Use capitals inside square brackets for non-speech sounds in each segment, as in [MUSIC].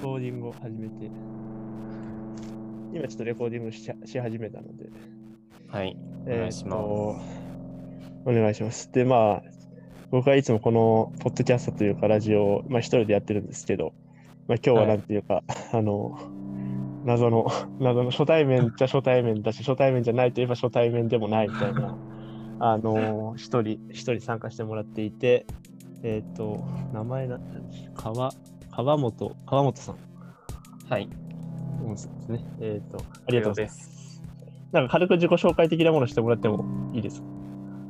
コーディングを始めて、今ちょっとレコーディングしし始めたので、はい。おえー願いします。お願いします。で、まあ、僕はいつもこのポッドキャストというかラジオを、まあ、一人でやってるんですけど、まあ、今日ははいなんていうか、あの、謎の、謎の初対面じゃ初対面だし、初対面じゃないといえば初対面でもないみたいな、あの、一人、一人参加してもらっていて、えっ、と、名前な、川、川本、川本さん。はい。うんそうですね。えっ、と、ありがとうございます。す。なんか軽く自己紹介的なものしてもらってもいいですか？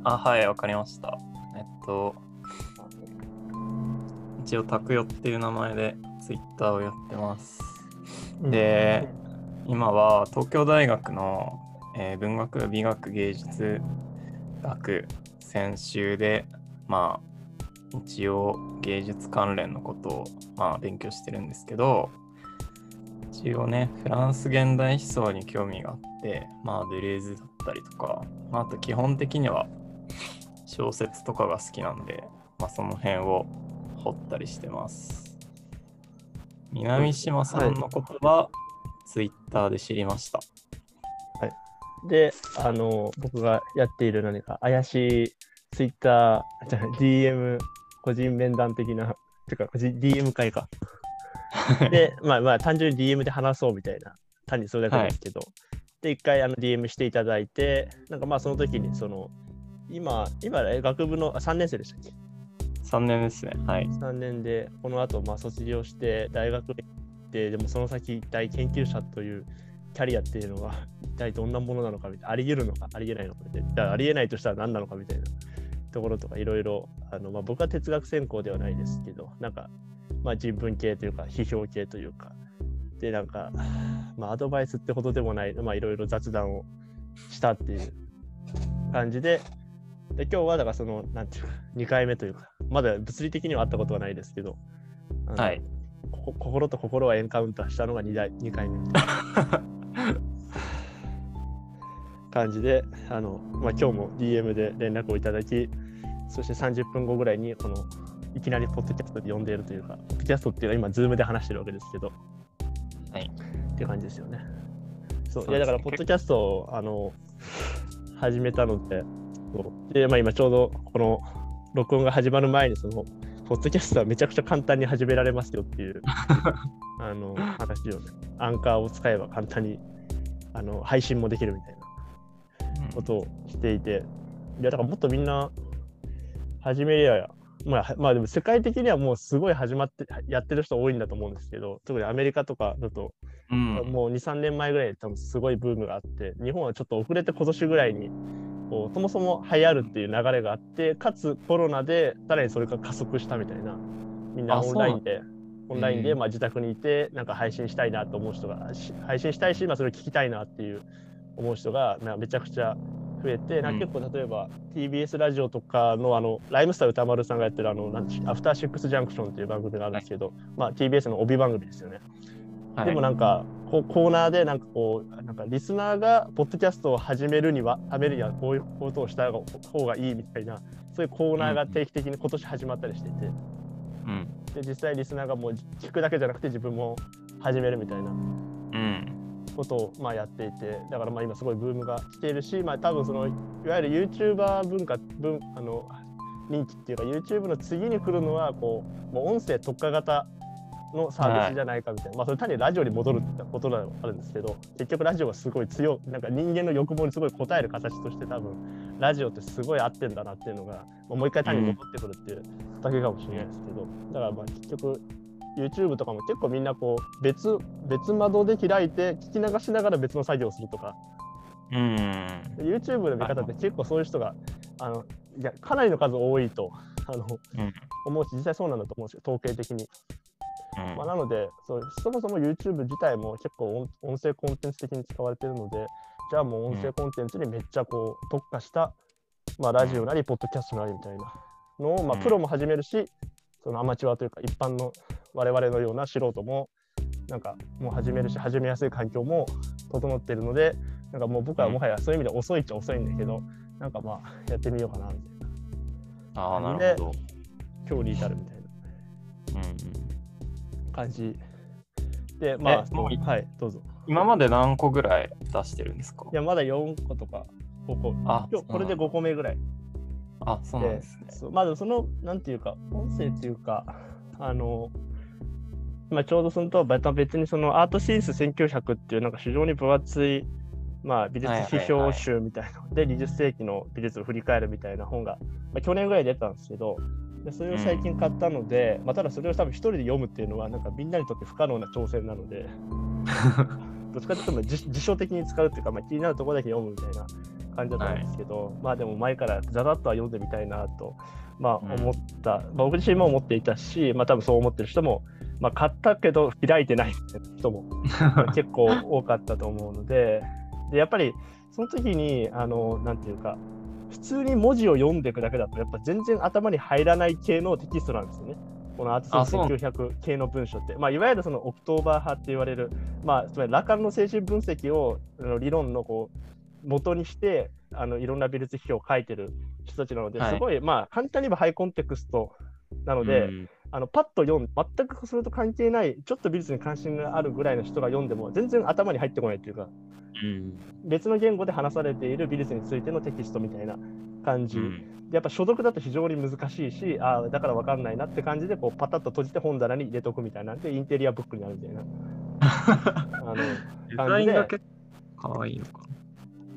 あ、はい、わかりました。えっと、一応、タクヨっていう名前でツイッターをやってます。で、今は東京大学の、えー文学、美学、芸術学専修で、まあ、一応芸術関連のことを、まあ、勉強してるんですけど、一応ね、フランス現代思想に興味があって、まあ、デレーズだったりとか、まあ、あと基本的には小説とかが好きなんで、まあ、その辺を掘ったりしてます。南島さんのことは、ツイッターで知りましたはい。で、あの、僕がやっている何か怪しいツイッター、じゃ DM、個人面談的な、[LAUGHS] てか、個人 DM 会か。[LAUGHS] で、まあまあ、単純に DM で話そうみたいな、単にそれだけですけど、で、一回あの DM していただいて、なんかまあ、その時に、その、今、今、え学部のあ3年生でしたっけ？3年ですね。はい。3年でこの後まあ卒業して大学に行ってでもその先一体研究者というキャリアっていうのは一体どんなものなのかみたいなあり得るのかあり得ないのかみたいなじゃああり得ないとしたら何なのかみたいなところとかいろいろ僕は哲学専攻ではないですけどなんか、まあ、人文系というか批評系というかでなんか、まあ、アドバイスってほどでもないまあいろいろ雑談をしたっていう感じでで今日はだからそのなんていうか2回目というかまだ物理的には会ったことはないですけど、はい。こ心と心はエンカウンターしたのが 2, 台2回目みたいな感じであの、まあ、今日も DM で連絡をいただきそして30分後ぐらいにこのいきなりポッドキャストで呼んでいるというかポッドキャストっていうのは今 Zoom で話してるわけですけど。はい。っていう感じですよね。そう。ね。いやだからポッドキャストをあの始めたのでで、まあ、今ちょうどこの録音が始まる前にそのポッドキャストはめちゃくちゃ簡単に始められますよっていう [LAUGHS] あの話をねアンカーを使えば簡単にあの配信もできるみたいなことをしていて。いやだからもっとみんな始めりゃまあ、まあでも世界的にはもうすごい始まってやってる人多いんだと思うんですけど特にアメリカとかだとうん。もう23年前ぐらいに多分すごいブームがあって日本はちょっと遅れて今年ぐらいにこうそもそも流行るっていう流れがあってかつコロナでさらにそれが加速したみたいなみんなあオンラインでオンラインでうん。まあ自宅にいてなんか配信したいなと思う人がし配信したいし、まあ、それを聞きたいなっていう思う人がまあめちゃくちゃ増えて、なんか結構例えば TBS ラジオとかのあのライムスター歌丸さんがやってるあのなんてアフターシックスジャンクションっていう番組があるんですけど、まあ TBS の帯番組ですよね。はいでもなんかこうコーナーでなんかこうなんかリスナーがポッドキャストを始めるにはためにはこういうことをした方がいいみたいなそういうコーナーが定期的に今年始まったりしていてうん。で実際リスナーがもう聞くだけじゃなくて自分も始めるみたいなうん。ことをまあやっていてだからまあ今すごいブームが来ているしまあ多分そのいわゆる YouTuber 文化文あの人気っていうか YouTube の次に来るのはこうもう音声特化型のサービスじゃないかみたいな、まあそれ単にラジオに戻るってことではあるんですけど結局ラジオがすごい強いなんか人間の欲望にすごい応える形として多分ラジオってすごい合ってんだなっていうのが、まあもう一回単に戻ってくるっていうだけかもしれないですけど、だからまあ結局 YouTube とかも結構みんなこう別別窓で開いて聞き流しながら別の作業をするとかうん。で YouTube の見方って結構そういう人があのいやかなりの数多いとあのうん。思うし実際そうなんだと思うんですよ統計的に。うんまあ、なのでそうそもそも YouTube 自体も結構音音声コンテンツ的に使われているのでじゃあもう音声コンテンツにめっちゃこう特化した、まあ、ラジオなりポッドキャストなりみたいなのを、まあ、うんプロも始めるしそのアマチュアというか一般の我々のような素人もなんかもう始めるし始めやすい環境も整っているのでなんかもう僕はもはやそういう意味で遅いっちゃ遅いんだけどなんかまあやってみようかなみたいなああ、なるほど。今日に至るみたいなうん感じで、まあ、はい、どうぞ。今まで何個ぐらい出してるんですか？いや、まだ4個とか5個。あ今日これで5個目ぐらいあ、そうなんでですね。そうまあその、なんていうか、音声っていうか、あの、まあ、ちょうどそのとまた別にそのアートシンス1900っていうなんか非常に分厚い、まあ、美術批評集みたいなので、20世紀の美術を振り返るみたいな本が、まあ、去年ぐらい出たんですけど、でそれを最近買ったので、まあ、ただそれを多分一人で読むっていうのはなんかみんなにとって不可能な挑戦なので、[LAUGHS] どっちかというとまあ自自主的に使うっていうか、まあ、気になるところだけ読むみたいな感じだったんですけど、まあでも前からざざっとは読んでみたいなと、まあ、思った、まあ、僕自身も思っていたし、まあ多分そう思ってる人も、まあ、買ったけど開いてない人も [LAUGHS] 結構多かったと思うのででやっぱりその時にあのなんていうか普通に文字を読んでいくだけだとやっぱ全然頭に入らない系のテキストなんですよね。この Art Since 1900系の文章って、まあ、いわゆるそのオクトーバー派って言われる、まあ、つまりラカンの精神分析を理論のこう元にしてあのいろんな美術批評を書いてる人たちなので、はい。すごい、まあ、簡単に言えばハイコンテクストなので、うん。あのパッと読んで、全くそれと関係ない、ちょっと美術に関心があるぐらいの人が読んでも、全然頭に入ってこないというか、うん。別の言語で話されている美術についてのテキストみたいな感じ。うん。でやっぱ所読だと非常に難しいし、ああ、だから分かんないなって感じで、こうパタッと閉じて本棚に入れとくみたいなんで、インテリアブックになるみたいな。[LAUGHS] あのデザインが結構かわいいのか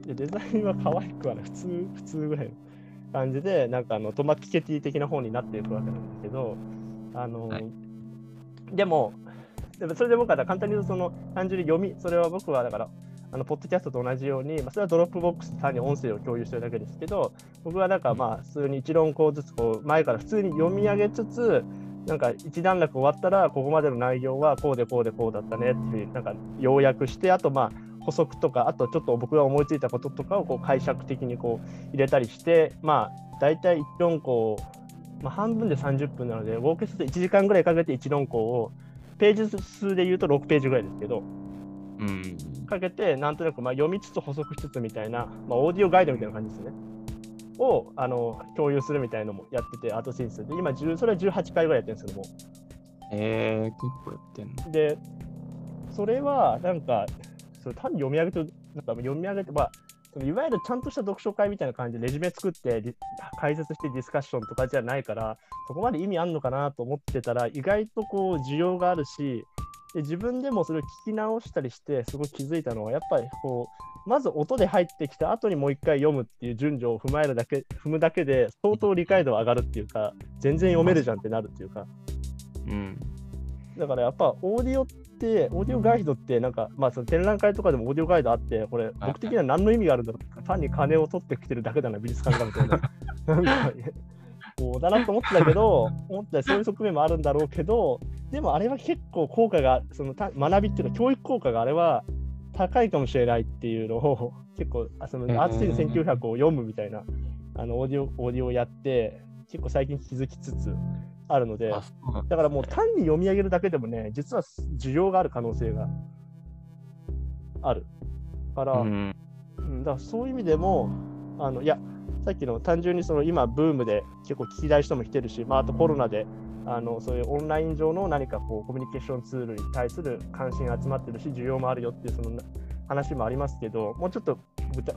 でデザインは可愛くはない、普通、普通ぐらいの感じで、なんかあのトマ・ピケティ的な本になっていくわけなんだけど、あの、はい。でも、でもそれで僕は簡単に言うと、その単純に読み、それは僕はだから、あのポッドキャストと同じように、まあ、それはドロップボックスで単に音声を共有してるだけですけど、僕はなんかまあ、普通に一論考ずつこう前から普通に読み上げつつ、なんか一段落終わったら、ここまでの内容はこうでこうでこうだったねっていうなんか要約して、あとまあ、補足とか、あとちょっと僕が思いついたこととかをこう解釈的にこう入れたりして、まあ、大体一論考、まあ、半分で30分なので、合計すると1時間ぐらいかけて一論考を、ページ数で言うと6ページぐらいですけど、うんかけて、なんとなくまあ読みつつ補足しつつみたいな、まあ、オーディオガイドみたいな感じですね。をあの共有するみたいなのもやってて、アートシンスで、今10、それは18回ぐらいやってるんですけども。えー、結構やってんので、それはなんか、それ単に読み上げて、なんか読み上げて、まあ、そのいわゆるちゃんとした読書会みたいな感じでレジュメ作ってリ解説してディスカッションとかじゃないから、そこまで意味あんのかなと思ってたら、意外とこう需要があるし、で自分でもそれを聞き直したりして、すごい気づいたのは、やっぱりこう、まず音で入ってきた後にもう一回読むっていう順序を踏まえるだけ、踏むだけで、相当理解度上がるっていうか、全然読めるじゃんってなるっていうか。うんだからやっぱオーディオオーディオガイドって、なんか、まあその展覧会とかでもオーディオガイドあって、これ、僕的には何の意味があるんだろう単に金を取ってきてるだけだな、美術館がみたいな。[LAUGHS] なんか、こうだなと思ってたけど、思ったらそういう側面もあるんだろうけど、でもあれは結構効果が、そのた学びっていうか、教育効果があれは高いかもしれないっていうのを、[LAUGHS] 結構、あそのアーツシーズ1900を読むみたいな、あのオーディオオーディオをやって、結構最近気づきつつあるので、だからもう単に読み上げるだけでもね、実は需要がある可能性がある。から、うんうんだからそういう意味でも、あのいや、さっきの単純にその今、ブームで結構聞きたい人も来てるし、まあ、あとコロナであのそういうオンライン上の何かこうコミュニケーションツールに対する関心が集まってるし、需要もあるよっていうそのな話もありますけど、もうちょっと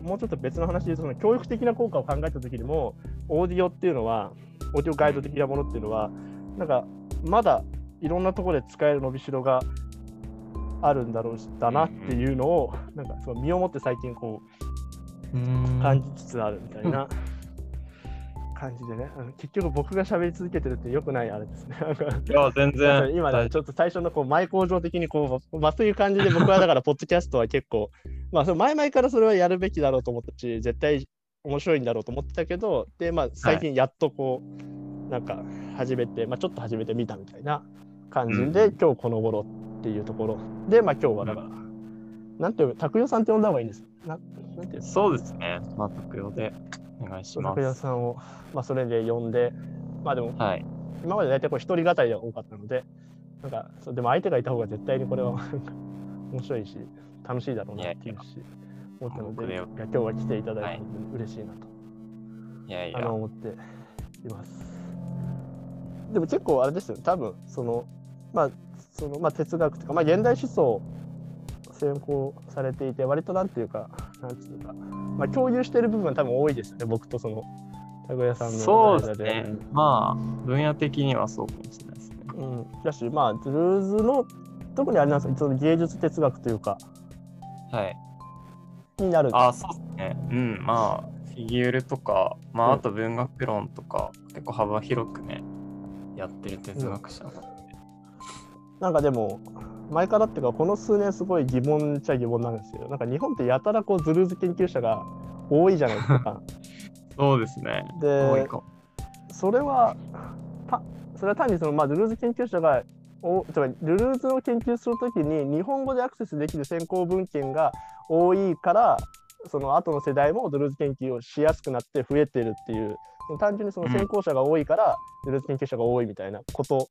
もうちょっと別の話でその教育的な効果を考えたときにも、オーディオっていうのは、オーディオガイド的なものっていうのは、なんかまだいろんなところで使える伸びしろがあるんだろうしだなっていうのを、なんかその身をもって最近こううん。感じつつあるみたいな感じでね、うん。結局僕が喋り続けてるって良くないあれですね。いや全然。今ね、ちょっと最初のこう前工場的にこう、まあ、そういう感じで僕はだから、ポッドキャストは結構、まあ、前々からそれはやるべきだろうと思ったし、絶対面白いんだろうと思ってたけど、で、まあ、最近やっとこう、なんか始めて、まあ、ちょっと始めてみたみたいな感じで、うん今日この頃っていうところ。で、まあ、今日はだから、なんていう、拓代さんって呼んだ方がいいんです？ななんていうの？そうですね。まあ、特用でお願いしま拓代す。さんを、まあ、それで呼んで、まあでも、はい。今まで大体こう一人語りが多かったので、なんかそうでも相手がいた方が絶対にこれは面白いし、楽しいだろうなっていうし、思ったので、今日は来ていただいて嬉しいなと、いやいや。あの。思っています。でも結構あれですよ、多分そのまあそのまあ、哲学とか、まあ、現代思想専攻されていて割となんていうかなんていうか、まあ、共有している部分は多分多いですよね。僕とその拓哉さんのそうですね。まあ分野的にはそうかもしれないですね。うん、だしまあドゥルーズの特にあれなんですかその芸術哲学というか。はいになる。あそうですね。うんまあフィギュールとかまああと文学論とか、うん、結構幅広くねやってる哲学者なんで、うん、なんかでも前からっていうかこの数年すごい疑問っちゃ疑問なんですけどなんか日本ってやたらこうズルーズ研究者が多いじゃないですか。[LAUGHS] そうですね。でそれはたそれは単にその、まあ、ズルーズ研究者がおつまりルルーズを研究するときに日本語でアクセスできる先行文献が多いからその後の世代もドルーズ研究をしやすくなって増えてるっていう。単純にその先行者が多いから、ドルーズ研究者が多いみたいなこと、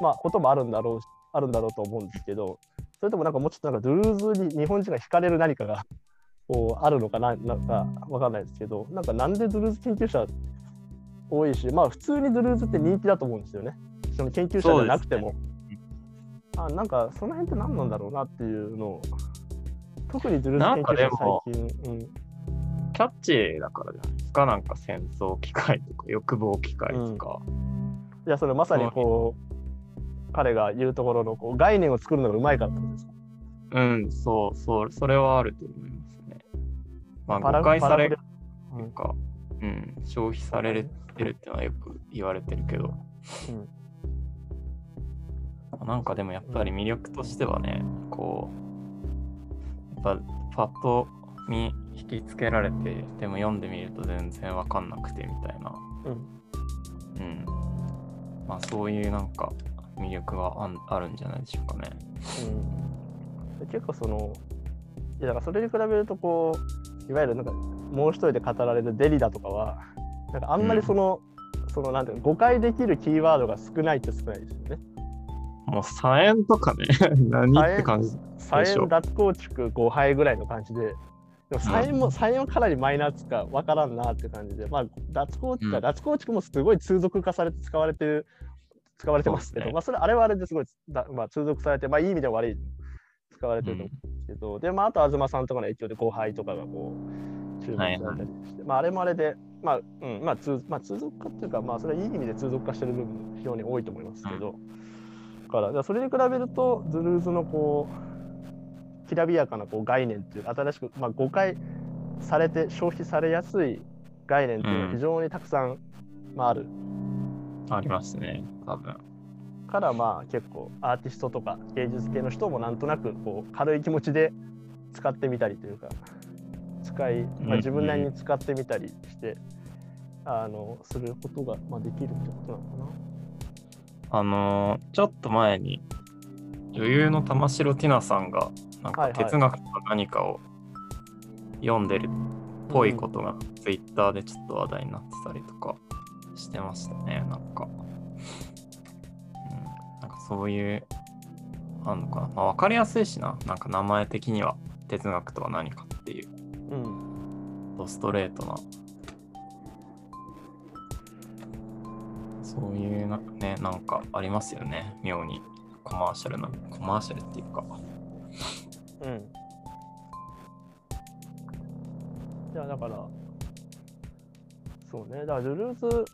まあ、こともあるんだろうあるんだろうと思うんですけど。それともなんかもうちょっとなんかドルーズに日本人が惹かれる何かがこうあるのかななんかわかんないですけど。なんかなんでドルーズ研究者多いしまあ普通にドルーズって人気だと思うんですよね。その研究者じゃなくても、あなんかその辺って何なんだろうなっていうのを特にドゥルーズ研究者最近、うん、キャッチーだからじゃないですかなんか戦争機械とか欲望機械とか、うん、いやそれまさにこう彼が言うところのこう概念を作るのがうまいからってことですか？うん、そう、そう、それはあると思いますね。まあ、誤解されるとか、うん、消費されてるってのはよく言われてるけど、うん、なんかでもやっぱり魅力としてはね、こう、やっぱパッと見引きつけられて、でも読んでみると全然わかんなくてみたいな、うん、うん、まあそういうなんか魅力があるんじゃないでしょうかね。うん、結構そのいやだからそれに比べるとこういわゆるなんかもう一人で語られるデリダとかはなんかあんまりその、うん、そのなんていうの誤解できるキーワードが少ないって少ないですよね。もう左縁とかね [LAUGHS] 何って感じ左縁脱構築5杯ぐらいの感じで。でも左縁も、左縁はかなりマイナーつか分からんなって感じで、まあ、脱構築、うん、脱構築もすごい通俗化されて使われてる使われてますけど、ね、まあそれあれはあれですごいだ、まあ、通俗されて、まあいい意味では悪い使われてると思うんですけど、うん、で、まああと東さんとかの影響で後輩とかがこう注目されたりして、はいはい、まああれもあれで、まあ、うん、まあ通、まあ、通俗化っていうか、まあそれはいい意味で通俗化してる部分非常に多いと思いますけど、うん、だからそれに比べると、ズルーズのこう、きらびやかなこう概念っていう、新しく、まあ、誤解されて消費されやすい概念っていうのは非常にたくさん、まあ、ある。ありますね。多分。からまあ結構アーティストとか芸術系の人もなんとなくこう軽い気持ちで使ってみたりというか使い、まあ、自分なりに使ってみたりして、うんうん、あのすることが、まあ、できるってことなのかな。あのー、ちょっと前に女優の玉城ティナさんがなんか哲学と何かを読んでるっぽいことがツイッターでちょっと話題になってたりとかしてましたねなんか。そういう、あんのかな。まあ、分かりやすいしな。なんか名前的には哲学とは何かっていう。うん。ドストレートな。そういうな、ね、なんかありますよね。妙に。コマーシャルな、コマーシャルっていうか。うん。いや、だから、そうね。だから、ルルーズ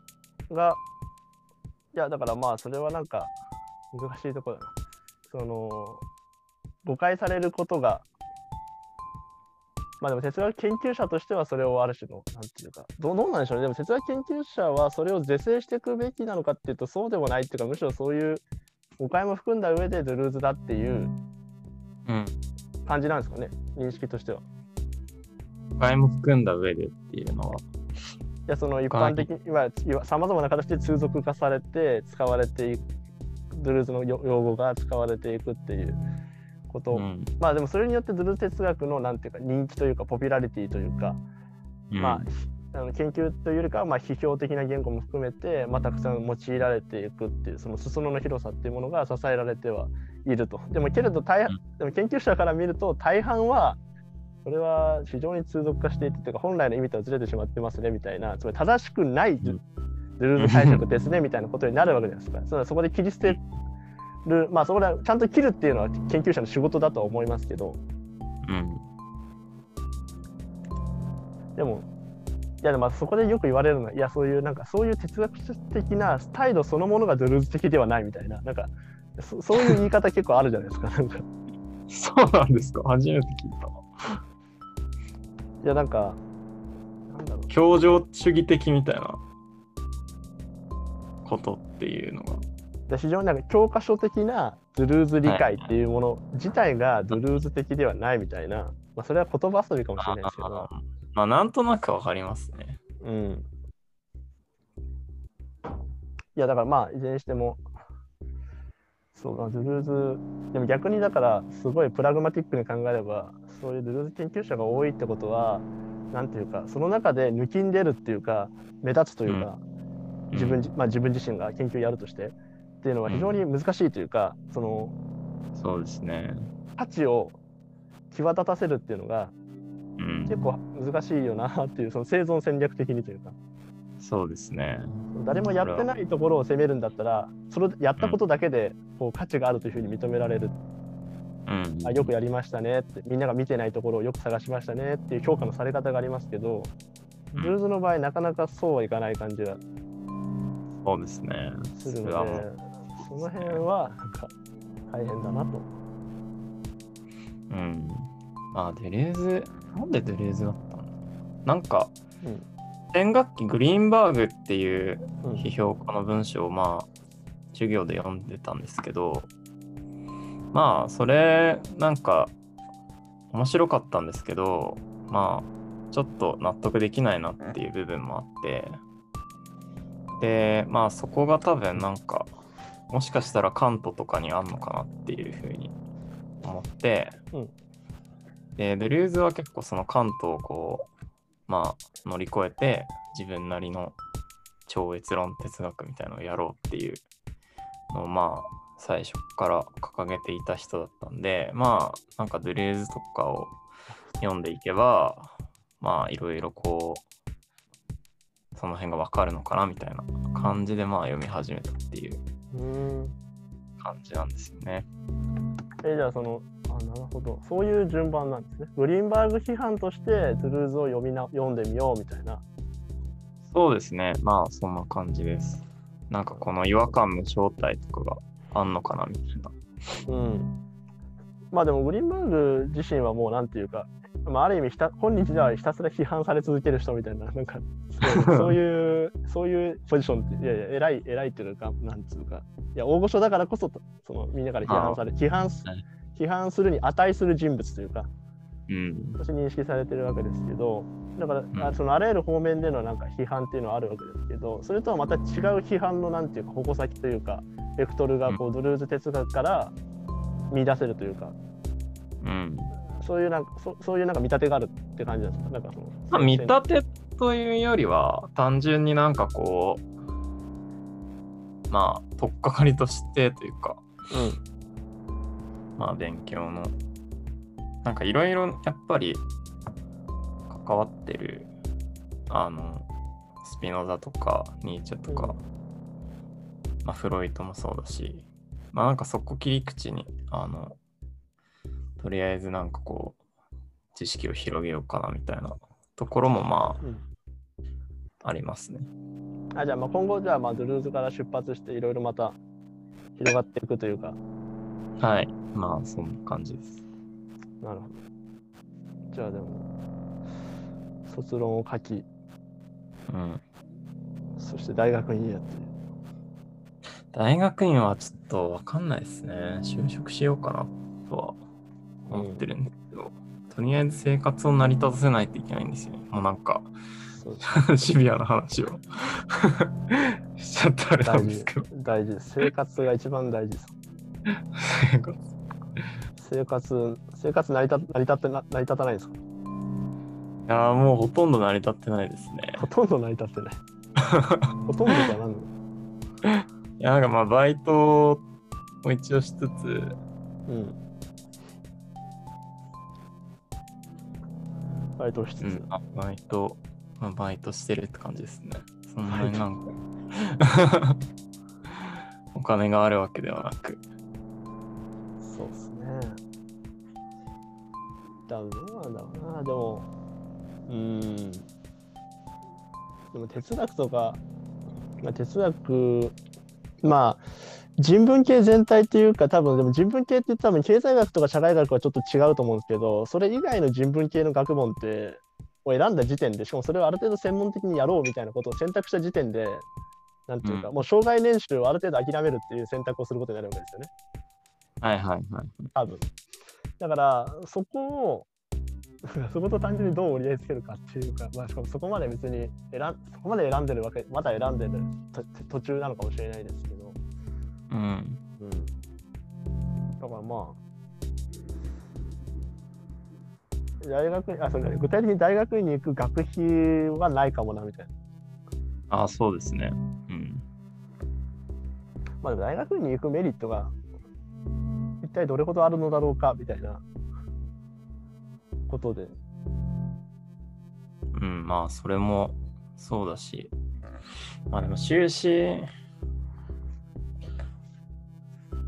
が、いや、だからまあ、それはなんか、難しいところだな。その誤解されることがまあでも哲学研究者としてはそれをある種のなんていうかどうなんでしょうね。でも哲学研究者はそれを是正していくべきなのかっていうとそうでもない。っていうかむしろそういう誤解も含んだ上でドゥルーズだっていう感じなんですかね、うん、認識としては。誤解も含んだ上でっていうのは。いやその一般的にさまざまな形で通俗化されて使われていドゥルーズの用語が使われていくっていうこと、うん、まあでもそれによってドゥル哲学のなんていうか人気というかポピュラリティというか、うん、まああの研究というよりかはまあ批評的な言語も含めて、まあ、たくさん用いられていくっていうその裾野の広さっていうものが支えられてはいると。でもけれど大、うん、でも研究者から見ると大半はそれは非常に通俗化していてというか本来の意味とはずれてしまってますねみたいなつまり正しくないルール解釈ですねみたいなことになるわけじゃないですか。そそこで切り捨てるまあそこでちゃんと切るっていうのは研究者の仕事だとは思いますけどうん。でもいやでもまあそこでよく言われるのはいやそういうなんかそういう哲学的な態度そのものがドゥルーズ的ではないみたいななんかそそういう言い方結構あるじゃないですかなんかそうなんですか？初めて聞いた。いやなんかなんだろう協情主義的みたいなことっていうのが。で非常になんか教科書的なドゥルーズ理解っていうもの自体がドゥルーズ的ではないみたいな、まあ、それは言葉遊びかもしれないですけどあ、まあなんとなくわかりますね。うん。いやだからまあいずれにしてもそうだドゥルーズでも逆にだからすごいプラグマティックに考えればそういうドゥルーズ研究者が多いってことはなんていうかその中で抜きんでるっていうか目立つというか、自分じ、まあ、自分自身が研究やるとしてっていうのは非常に難しいというか、そのそうですね。価値を際立たせるっていうのがうん。結構難しいよなっていうその生存戦略的にというかそうですね。誰もやってないところを責めるんだったらそれやったことだけでこう価値があるというふうに認められる、うん。あよくやりましたねってみんなが見てないところをよく探しましたねっていう評価のされ方がありますけどうんルーズの場合なかなかそうはいかない感じがそうですね。するのでの辺はなんか大変だなと。うん。まあ、ドゥルーズ、なんでドゥルーズだったの？なんか、うん先学期グリーンバーグっていううん批評家の文章をまあ授業で読んでたんですけどまあそれなんか面白かったんですけどまあちょっと納得できないなっていう部分もあってでまあそこが多分なんかもしかしたらカントとかにあんのかなっていうふうに思って、うん。でドゥルーズは結構そのカントをこうまあ乗り越えて自分なりの超越論哲学みたいなのをやろうっていうのをまあ最初から掲げていた人だったんでまあなんかドゥレーズとかを読んでいけばまあいろいろこうその辺がわかるのかなみたいな感じでまあ読み始めたっていううん感じなんですよね。えじゃあそのあなるほどそういう順番なんですね。グリーンバーグ批判としてトゥルーズを読みな読んでみようみたいな。そうですねまあそんな感じです。なんかこの違和感の正体とかがあんのかなみたいな。うん。まあでもグリーンバーグ自身はもうなんていうか、まあ、ある意味ひた今日ではひたすら批判され続ける人みたいななんかそういうそういうポジションっていやいや偉い偉いっていうかなんつうか。いや大御所だからこそそのみんなから批判され批判すはい批判するに値する人物というかうん。として認識されてるわけですけどだから、ん。あそのあらゆる方面でのなんか批判っていうのはあるわけです。けどそれとはまた違う批判のなんていうか矛先というかベクトルがこうドルーズ哲学から見出せるというか。うん。そういうなんかそそういうなんか見立てがあるって感じなんですか？なんかそのまあ、見立てというよりは単純になんかこうまあ取っかかりとしてというかまあ勉強のなんかいろいろやっぱり関わってるあのスピノザとかニーチェとか、まあ、フロイトもそうだしまあなんかそこ切り口にあのとりあえずなんかこう知識を広げようかなみたいなところもまうんうんあありますね。あじゃあまあ今後じゃあまあドゥルーズから出発していろいろまた広がっていくというかはい。まあそんな感じです。なるほどじゃあでも卒論を書きうん。そして大学にやって大学院はちょっとわかんないですね。就職しようかなとは思ってるんですけど、とりあえず生活を成り立たせないといけないんですよね。もうなんか [LAUGHS] シビアな話を。しちゃったあれな大事んですけど。大事です。生活が一番大事です。生活。生活生活成り立成り立ってな成り立たないですか？いやーもうほとんど成り立ってないですね。ほとんど成り立ってない。ほとんどじゃなんの？いやなんかまあバイトも一応しつつ、うんバイトしつつ、うん、あバイト、まあ、バイトしてるって感じですね。そんなになんか [LAUGHS] お金があるわけではなく。そうっすね。だどうなんだろうな、でも、うーん。でも哲学とか、まあ、哲学、まあ、人文系全体っていうか、多分でも人文系って多分経済学とか社会学はちょっと違うと思うんですけど、それ以外の人文系の学問って、を選んだ時点で、しかもそれをある程度専門的にやろうみたいなことを選択した時点で、なんていうか、うんもう障害年収をある程度諦めるっていう選択をすることになるわけですよね。はいはいはい。多分だからそこを [LAUGHS] そこと単純にどう折り合いつけるかっていうか、まあ、しかもそこまで別に選んそこまで選んでるわけまだ選んでると途中なのかもしれないですけど、うん。うん、だからまあ大学にあそ具体的に大学院に行く学費はないかもなみたいなああ、そうですね。うん。まあ大学院に行くメリットが一体どれほどあるのだろうかみたいなことでうん、まあ、それもそうだし。まあでも、修士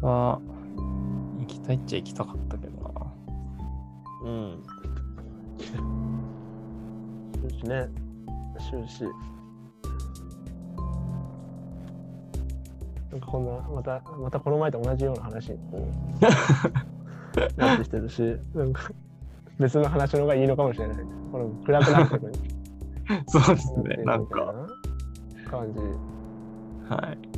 は行きたいっちゃ行きたかったけどな。うん。終始ね。終始。なんかこんな、また、またこの前と同じような話にこう、[LAUGHS] なってきてるし、なんか別の話の方がいいのかもしれない。この暗くなってくる。[LAUGHS] そうですね。なんか、感じ。はい。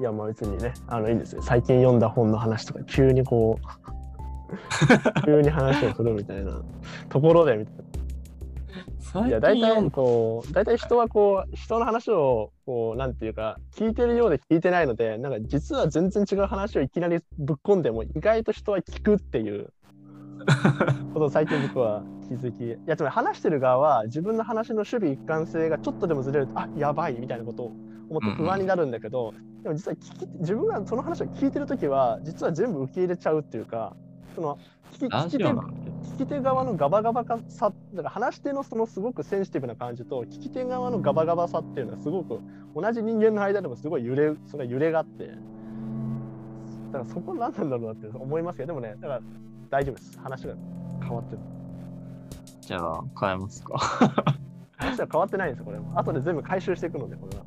いや、まあ別にね、あの、いいんですよ。最近読んだ本の話とか、急にこう、[LAUGHS] 急に話をするみたいなところで、みたいな。最いや、大体こう、大体人はこう、人の話を、こう、なんていうか、聞いてるようで聞いてないので、なんか実は全然違う話をいきなりぶっ込んでも、意外と人は聞くっていう [LAUGHS] ことを最近僕は気づき、いや、つまり話してる側は、自分の話の守備一貫性がちょっとでもずれると、あやばいみたいなことを思って不安になるんだけど、でも実は聞き自分がその話を聞いてるときは、実は全部受け入れちゃうっていうか、その聞きラ聞き手。聞き手側のガバガバさだから話し手のそのすごくセンシティブな感じと聞き手側のガバガバさっていうのはすごく同じ人間の間でもすごい揺れそれは揺れがあって。だからそこ何なんだろうなって思いますけどでもねだから大丈夫です。話が変わってる。じゃあ、変えますか。[LAUGHS] 話は変わってないんですよこれは。後で全部回収していくのでこれは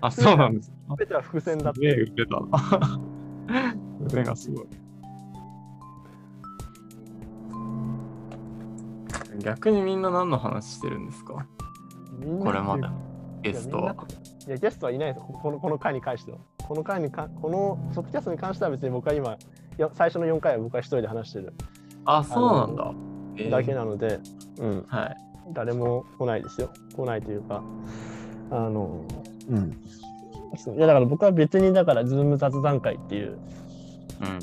あ、そうなんです。全ては伏線だって腕腕だな。[LAUGHS] 腕がすごい。逆にみんな何の話してるんですか？これまでのゲストは。いやゲストはいないですよこのこの回に関してはこの回にかこのソキャストに関しては別に僕は今最初の4回は僕は一人で話してるあ、そうなんだ。えーだけなので、うん、はい。誰も来ないですよ。来ないというか、あの、うん。いやだから僕は別にだから、ズーム雑談会っていううん。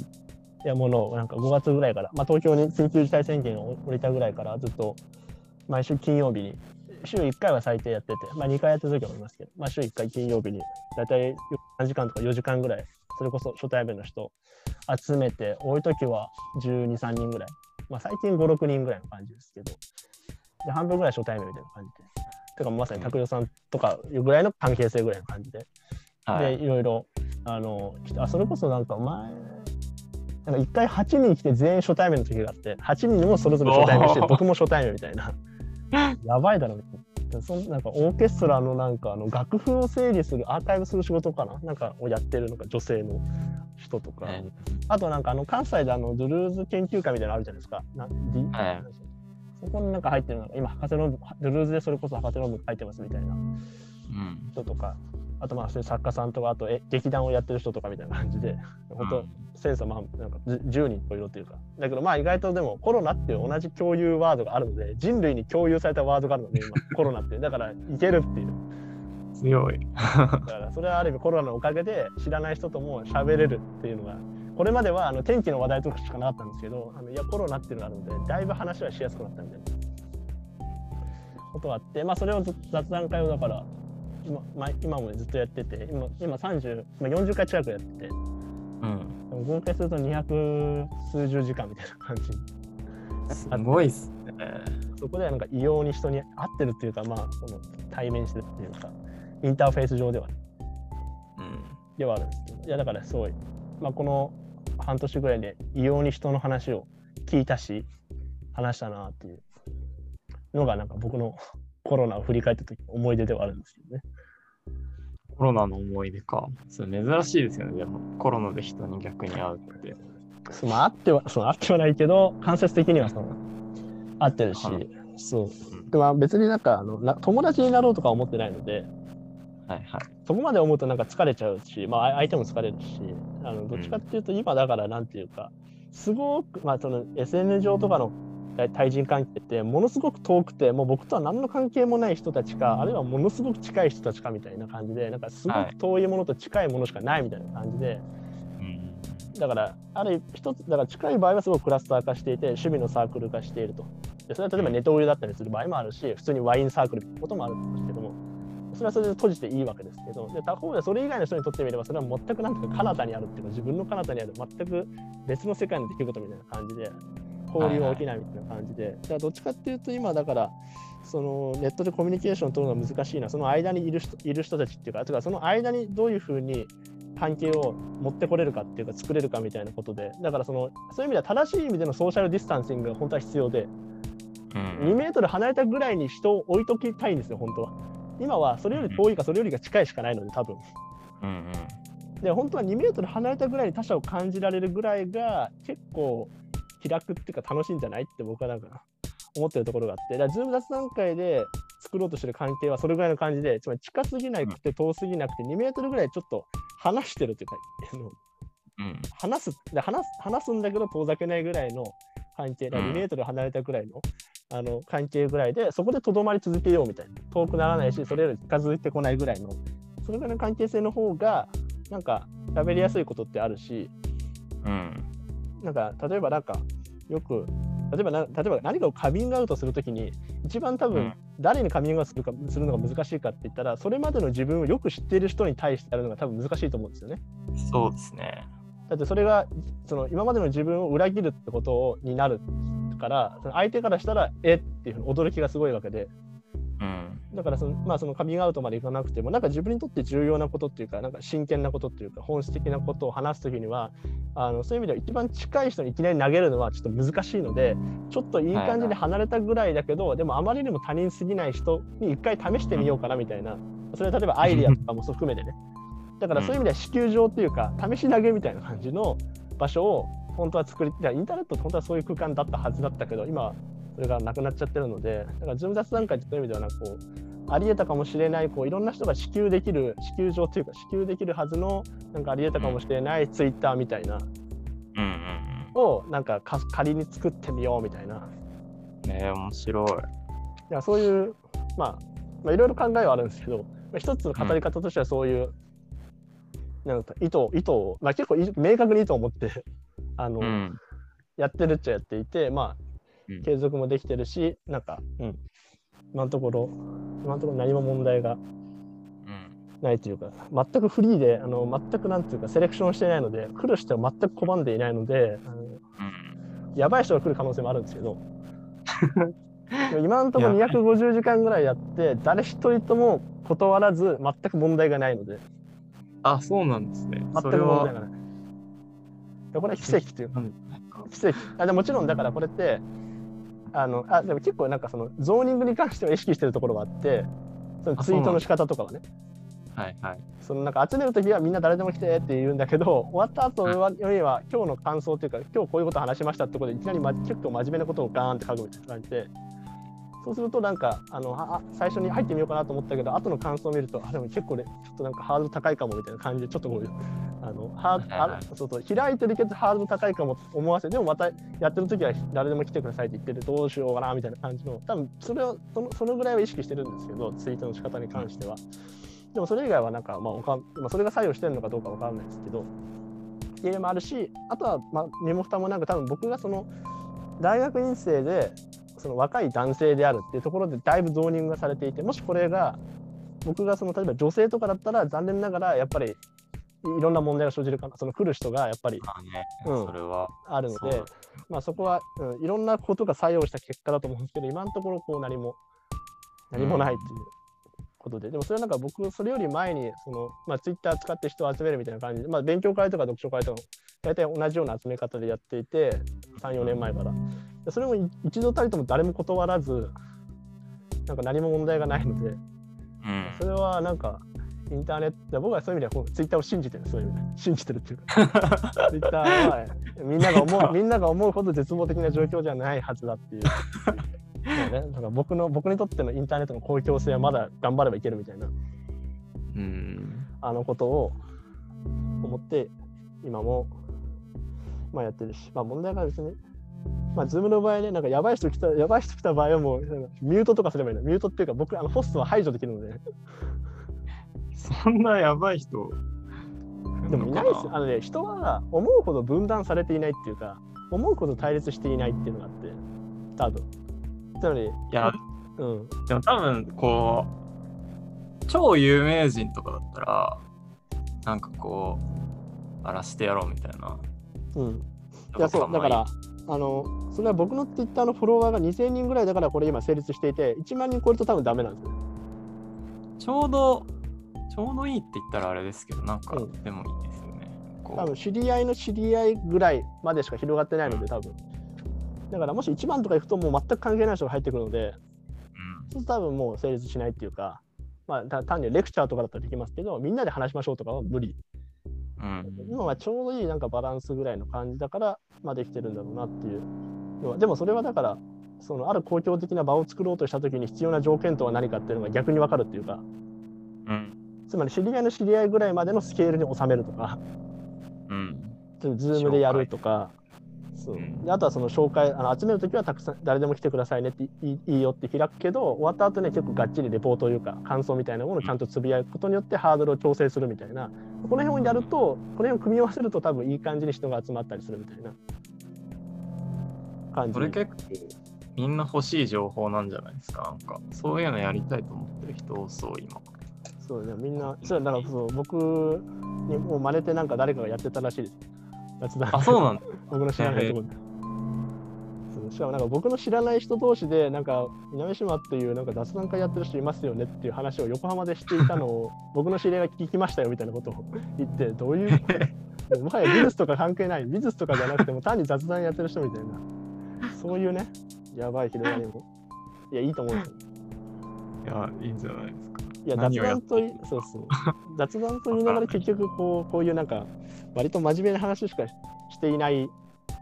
いやものをなんか5月ぐらいから、まあ、東京に緊急事態宣言を降りたぐらいからずっと毎週金曜日に、週1回は最低やってて、まあ、2回やってる時もありますけど、まあ、週1回金曜日に、だいたい3時間とか4時間ぐらい、それこそ初対面の人集めて、多い時は12、3人ぐらい、まあ、最近5、6人ぐらいの感じですけど、で半分ぐらい初対面みたいな感じで。てかまさに拓代さんとかいうぐらいの関係性ぐらいの感じで。はい。でいろいろあのあそれこそなんか前なんか一回8人来て全員初対面の時があって8人もそれぞれ初対面して僕も初対面みたいな。[LAUGHS] やばいだろ。みたいなそんなんかオーケストラのなんかあの楽譜を整理するアーカイブする仕事かな？なんかをやってるのか女性の人とか、ねあとなんかあの関西であのドゥルーズ研究会みたいなのあるじゃないですか。な、はいそこになんか入ってるのが今博士論文ドゥルーズでそれこそ博士論文書いてますみたいなうん。人とか、あとまあそういう作家さんとか、あとえ劇団をやってる人とかみたいな感じで、本当、センサーまあなんかじ10人といろというか、だけどまあ意外とでもコロナっていう同じ共有ワードがあるので、人類に共有されたワードがあるので、今 [LAUGHS] コロナってだからいけるっていう。強い。だからそれはある意味コロナのおかげで知らない人とも喋れるっていうのが、これまではあの天気の話題とかしかなかったんですけど、あのいやコロナっていうのがあるので、だいぶ話はしやすくなったみたいなことがあって、まあそれをず雑談会をだから、今,、まあ、今もずっとやってて、今今30、まあ、40回近くやってて、うん。でも合計すると200数十時間みたいな感じ。すごいっすね。そこではなんか異様に人に会ってるっていうか、まあ、その対面してるっていうか、インターフェース上ではうん。ではあるんですけど、いやだからすごい、まあ、この半年ぐらいで異様に人の話を聞いたし話したなっていうのがなんか僕のコロナを振り返った時の思い出ではあるんですよね。コロナの思い出か。それ珍しいですよね。でもコロナで人に逆に会うって。そのあってはそのあってはないけど間接的にはその合ってるしはいそううんでまあ別になんかあのな友達になろうとか思ってないのではいはい。そこまで思うとなんか疲れちゃうし、まあ、あ相手も疲れるしあのどっちかっていうと今だからなんていうかすごく、まあ、その SN 上とかの対対人関係ってものすごく遠くてもう僕とは何の関係もない人たちかあるいはものすごく近い人たちかみたいな感じでなんかすごく遠いものと近いものしかないみたいな感じで、うん。だからある一つだから近い場合はすごくクラスター化していて趣味のサークル化していると。でそれは例えばネトウヨだったりする場合もあるし普通にワインサークルってこともあるんですけどもそれはそれで閉じていいわけですけどで他方でそれ以外の人にとってみればそれは全くなんていうか彼方にあるっていうか自分の彼方にある全く別の世界の出来事みたいな感じで交流が起きないみたいな感じで、だからどっちかっていうと今だからそのネットでコミュニケーションを取るのが難しいのはその間にいる人いる人たちっていうかとかその間にどういうふうに関係を持ってこれるかっていうか作れるかみたいなことで。だからそのそういう意味では正しい意味でのソーシャルディスタンシングが本当は必要で。うん。2メートル離れたぐらいに人を置いときたいんですよ本当は今はそれより遠いかそれよりが近いしかないので多分うんうん。で本当は2メートル離れたぐらいに他者を感じられるぐらいが結構気楽っていうか楽しいんじゃないって僕はなんか思ってるところがあってだからズーム雑談会で作ろうとしてる関係はそれぐらいの感じでつまり近すぎなくて遠すぎなくて2メートルぐらいちょっと離してるっていうかうん。話すで話す話すんだけど遠ざけないぐらいの関係だからうん2メートル離れたぐらいの,、あの関係ぐらいでそこでとどまり続けようみたいな遠くならないしそれより近づいてこないぐらいのそれぐらいの関係性の方がなんか喋りやすいことってあるしうん。なんか例えばなんかよく例えばな例えば何かをカミングアウトするときに一番多分うん誰にカミングアウトするかするのが難しいかって言ったらそれまでの自分をよく知っている人に対してやるのが多分難しいと思うんですよね。そうですね。だってそれがその今までの自分を裏切るってことになるからその相手からしたらえ？っていうふうに驚きがすごいわけで。うん。だからその,、まあ、そのカミングアウトまでいかなくてもなんか自分にとって重要なことっていうかなんか真剣なことっていうか本質的なことを話すときにはあのそういう意味では一番近い人にいきなり投げるのはちょっと難しいのでちょっといい感じに離れたぐらいだけど、でもあまりにも他人すぎない人に一回試してみようかなみたいな。それは例えばアイディアとかも含めてね。だからそういう意味では試球場っていうか試し投げみたいな感じの場所を本当は作りいやインターネットって本当はそういう空間だったはずだったけど今それがなくなっちゃってるのでだからズーム雑談会ってそういう意味ではなんかこうありえたかもしれないこういろんな人が試球できる試球場というか試球できるはずのなんかありえたかもしれないツイッターみたいなうんうんをなんかか仮に作ってみようみたいな。え、面白い。いやそういう、まあ、まあいろいろ考えはあるんですけど、まあ、一つの語り方としてはそういう、なんか意図意図を、まあ、結構い明確に意図を持って [LAUGHS] あの、うん。やってるっちゃやっていてまあうん継続もできてるしなんか、うん、今のところ今のところ何も問題がうん。ないというか全くフリーであの全くなんていうかセレクションしていないので来る人は全く拒んでいないのであのうん。やばい人が来る可能性もあるんですけど [LAUGHS] 今のところやばい250時間ぐらいやって誰一人とも断らず全く問題がないのであ、そうなんですね。全くそれは問題がない。でこれは奇跡というか奇跡あでもちろんだからこれってあのあでも結構なんかそのゾーニングに関しては意識してるところはあってそのツイートの仕方とかはねはいはい。そのなんか集めるときはみんな誰でも来てって言うんだけど終わった後はよりは今日の感想というか今日こういうこと話しましたってことでいきなり、ま、結構真面目なことをガーンって書くみたいな感じでそうするとなんかあのあ最初に入ってみようかなと思ったけど後の感想を見るとあでも結構ねちょっとなんかハードル高いかもみたいな感じでちょっとこういうあのハーあそうそう開いてるけどハードル高いかもと思わせてでもまたやってる時は誰でも来てくださいって言っててどうしようかなみたいな感じの多分それをそのそのぐらいは意識してるんですけどツイートの仕方に関しては。でもそれ以外はなんか、まあわかん、まあ、それが作用してるのかどうかわからないですけど、っていうのもあるし、あとは、まあ、身も蓋もなんか多分僕がその大学院生でその若い男性であるっていうところでだいぶゾーニングがされていて、もしこれが僕がその例えば女性とかだったら残念ながらやっぱりいろんな問題が生じるかな、その来る人がやっぱりまあね、うんそれは。あるのでまあそこは、うん、いろんなことが作用した結果だと思うんですけど、今のところこう何も何もないっていうことで、でもそれはなんか僕、それより前に、その、まあ、ツイッター使って人を集めるみたいな感じで、まあ、勉強会とか読書会とか、大体同じような集め方でやっていて、3、4年前から。でそれも一度たりとも誰も断らず、なんか何も問題がないので、うん。それはなんか、インターネット、僕はそういう意味ではツイッターを信じてる、そういう意味で。信じてるっていうか、[LAUGHS] ツイッターはみんなが思う、みんなが思うほど絶望的な状況じゃないはずだっていう。[LAUGHS] まあね、だから僕の僕にとってのインターネットの公共性はまだ頑張ればいけるみたいなうん。あのことを思って今もまあやってるしまあ問題がですねまあズームの場合ねなんかやばい人来たやばい人来た場合はもうミュートとかすればいいの。ミュートっていうか僕あのホストは排除できるので。そんなやばい人。でもいないですよ。あのね人は思うほど分断されていないっていうか思うほど対立していないっていうのがあって。多分。つまりいや、うん。でも多分こう、超有名人とかだったら、なんかこう、荒らしてやろうみたいな。うん。いやそうだからあのそれは僕のツイッターのフォロワーが2000人ぐらいだからこれ今成立していて1万人超えると多分ダメなんですよ。ちょうど、ちょうどいいって言ったらあれですけど、なんかうんでもいいですよね。こ多分知り合いの知り合いぐらいまでしか広がってないので多分。だからもし1万とかいくともう全く関係ない人が入ってくるので、う、そうすると多分もう成立しないっていうか、まあた単にレクチャーとかだったらできますけど、みんなで話しましょうとかは無理。うん。うん。今はちょうどいいなんかバランスぐらいの感じだから、まあできてるんだろうなっていうのは。でもそれはだから、そのある公共的な場を作ろうとしたときに必要な条件とは何かっていうのが逆に分かるっていうか、うん。つまり知り合いの知り合いぐらいまでのスケールに収めるとか、うん。ズームでやるとか、そう。うん。であとはその紹介あの集めるときはたくさん誰でも来てくださいねっていいよって開くけど終わった後ね結構がっちりレポートというか感想みたいなものをちゃんとつぶやくことによってハードルを調整するみたいな。この辺をやるとこの辺を組み合わせると多分いい感じに人が集まったりするみたいな。感じ。それ結構みんな欲しい情報なんじゃないですか？なんかそういうのやりたいと思ってる人多そう今。そうねみんなそうだからそう僕にもう真似てなんか誰かがやってたらしいですあ、そうなんだ。[LAUGHS] 僕の知らないところで。しかもなんか僕の知らない人同士でなんか南島っていうなんか雑談会やってる人いますよねっていう話を横浜でしていたのを [LAUGHS] 僕の知り合いが聞きましたよみたいなことを言ってどういう [LAUGHS] もはや美術とか関係ない。美術とかじゃなくても単に雑談やってる人みたいな。そういうねやばい広がりも。いやいいと思うんですよ。いや、いいんじゃないですか。いや雑談といそうそう。雑談と言いながら結局こうこういうなんか割と真面目な話しかしていないし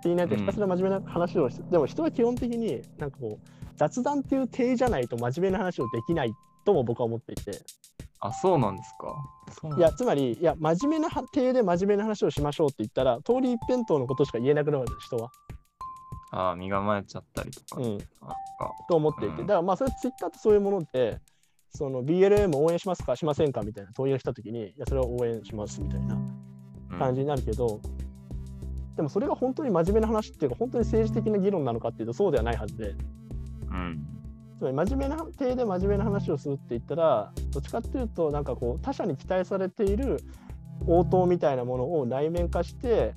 ていないとうんひたすら真面目な話をして、でも人は基本的になんかこう雑談っていう体じゃないと真面目な話をできないとも僕は思っていてあ、そうなんですか。いやつまりいや真面目な体で真面目な話をしましょうって言ったら通り一辺倒のことしか言えなくなるんです人は。あ身構えちゃったりとか。うん、と思っていて、うんだからまあそれツイッターってそういうものでその BLM 応援しますかしませんかみたいな問いが来た時にいやそれは応援しますみたいなうん感じになるけど、でもそれが本当に真面目な話っていうか本当に政治的な議論なのかっていうとそうではないはずでうん。つまり真面目な体で真面目な話をするって言ったらどっちかっていうとなんかこう他者に期待されている応答みたいなものを内面化して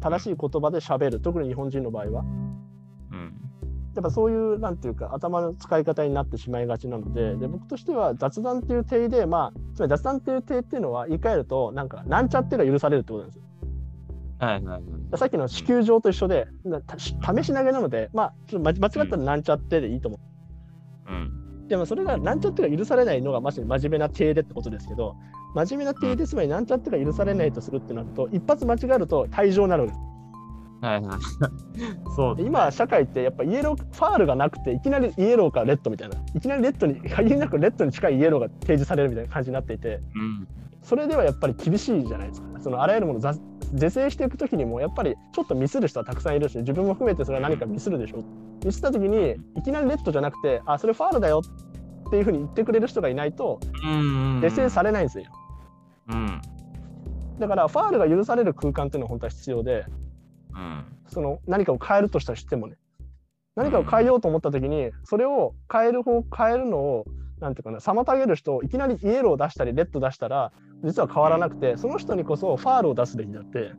正しい言葉でしゃべる特に日本人の場合は。やっぱそういうなんていうか頭の使い方になってしまいがちなのでで僕としては雑談っていう体でまあつまり雑談っていう体っていうのは言い換えるとなんかなんちゃってが許されるってことなんですよ。はいはいはい。さっきの地球上と一緒で、試し投げなので、まあ、ちょっと間間違ったらなんちゃってでいいと思う。うん。でもそれがなんちゃってが許されないのがまさに真面目な体でってことですけど、真面目な体でつまりなんちゃってが許されないとするってなると、一発間違えると退場になるんです。はいはい。[LAUGHS] そうで今、社会ってやっぱイエロー、ファールがなくて、いきなりイエローかレッドみたいな、いきなりレッドに、限りなくレッドに近いイエローが提示されるみたいな感じになっていて、うん。それではやっぱり厳しいじゃないですか。そのあらゆるもの是正していくときにもやっぱりちょっとミスる人はたくさんいるし自分も含めてそれは何かミスるでしょミスったときにいきなりレッドじゃなくてあそれファールだよっていうふうに言ってくれる人がいないとうん。是正されないんですようん。だからファールが許される空間っていうのは本当は必要でうん。その何かを変えるとしたとしてもね何かを変えようと思ったときにそれを変える方変えるのをなんていうかな妨げる人をいきなりイエローを出したりレッド出したら実は変わらなくてその人にこそファールを出すべきだって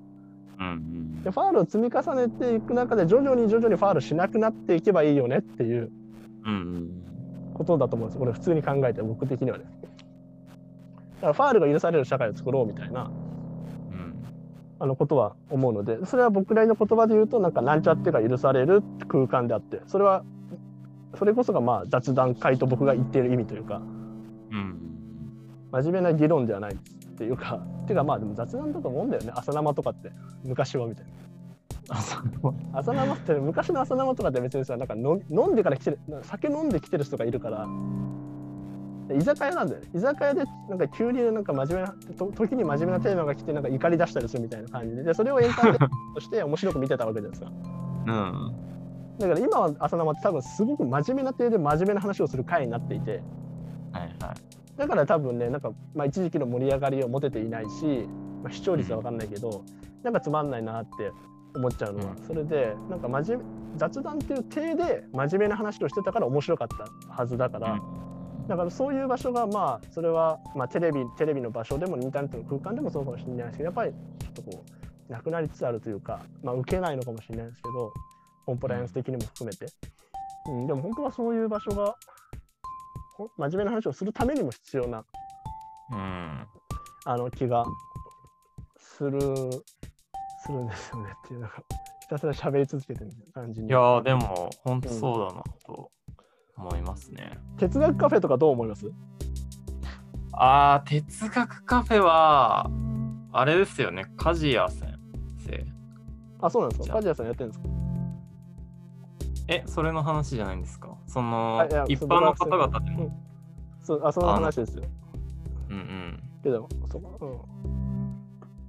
うん。でファールを積み重ねていく中で徐々に徐々にファールしなくなっていけばいいよねっていううん。ことだと思うんですこれ普通に考えて僕的にはね。からファールが許される社会を作ろうみたいなうん。あのことは思うのでそれは僕なりの言葉で言うとなんかなんちゃってが許される空間であってそれはそれこそがまあ雑談会と僕が言っている意味というかうん。真面目な議論ではないっていうかっていうかまあでも雑談だと思うんだよね朝生とかって昔はみたいな。あ、そう。朝生って昔の朝生とかって別にさなんかの飲んでから来てる酒飲んで来てる人がいるから居酒屋なんだよね。居酒屋でなんか急になんか真面目なと時に真面目なテーマが来てなんか怒り出したりするみたいな感じで。でそれをエンターテインメントとして面白く見てたわけじゃないですかうん。だから今は朝生って多分すごく真面目な体で真面目な話をする回になっていて。はいはい。だから多分ねなんか、まあ、一時期の盛り上がりを持てていないし、まあ、視聴率は分かんないけど、なんかつまんないなって思っちゃうのは、うん。それでなんか真面目雑談っていう体で真面目な話をしてたから面白かったはずだから、だからそういう場所がまあそれは、まあ、テレビテレビの場所でもインターネットの空間でもそうかもしれないですけどやっぱりちょっとこうなくなりつつあるというか、まあ、受けないのかもしれないですけどコンプライアンス的にも含めて、うん、でも本当はそういう場所がほ真面目な話をするためにも必要なうん。あの気がするするんですよねっていうなんかひたすら喋り続けてる感じに。いやー、でも、本当そうだなと思いますね。哲学カフェとかどう思います？あー、哲学カフェは、あれですよね、梶谷先生。あそうなんですか？梶谷さんやってるんですか？え、それの話じゃないんですか？その一般の方々でも。そうあその話ですよ。うんうん。けどそうか。うん。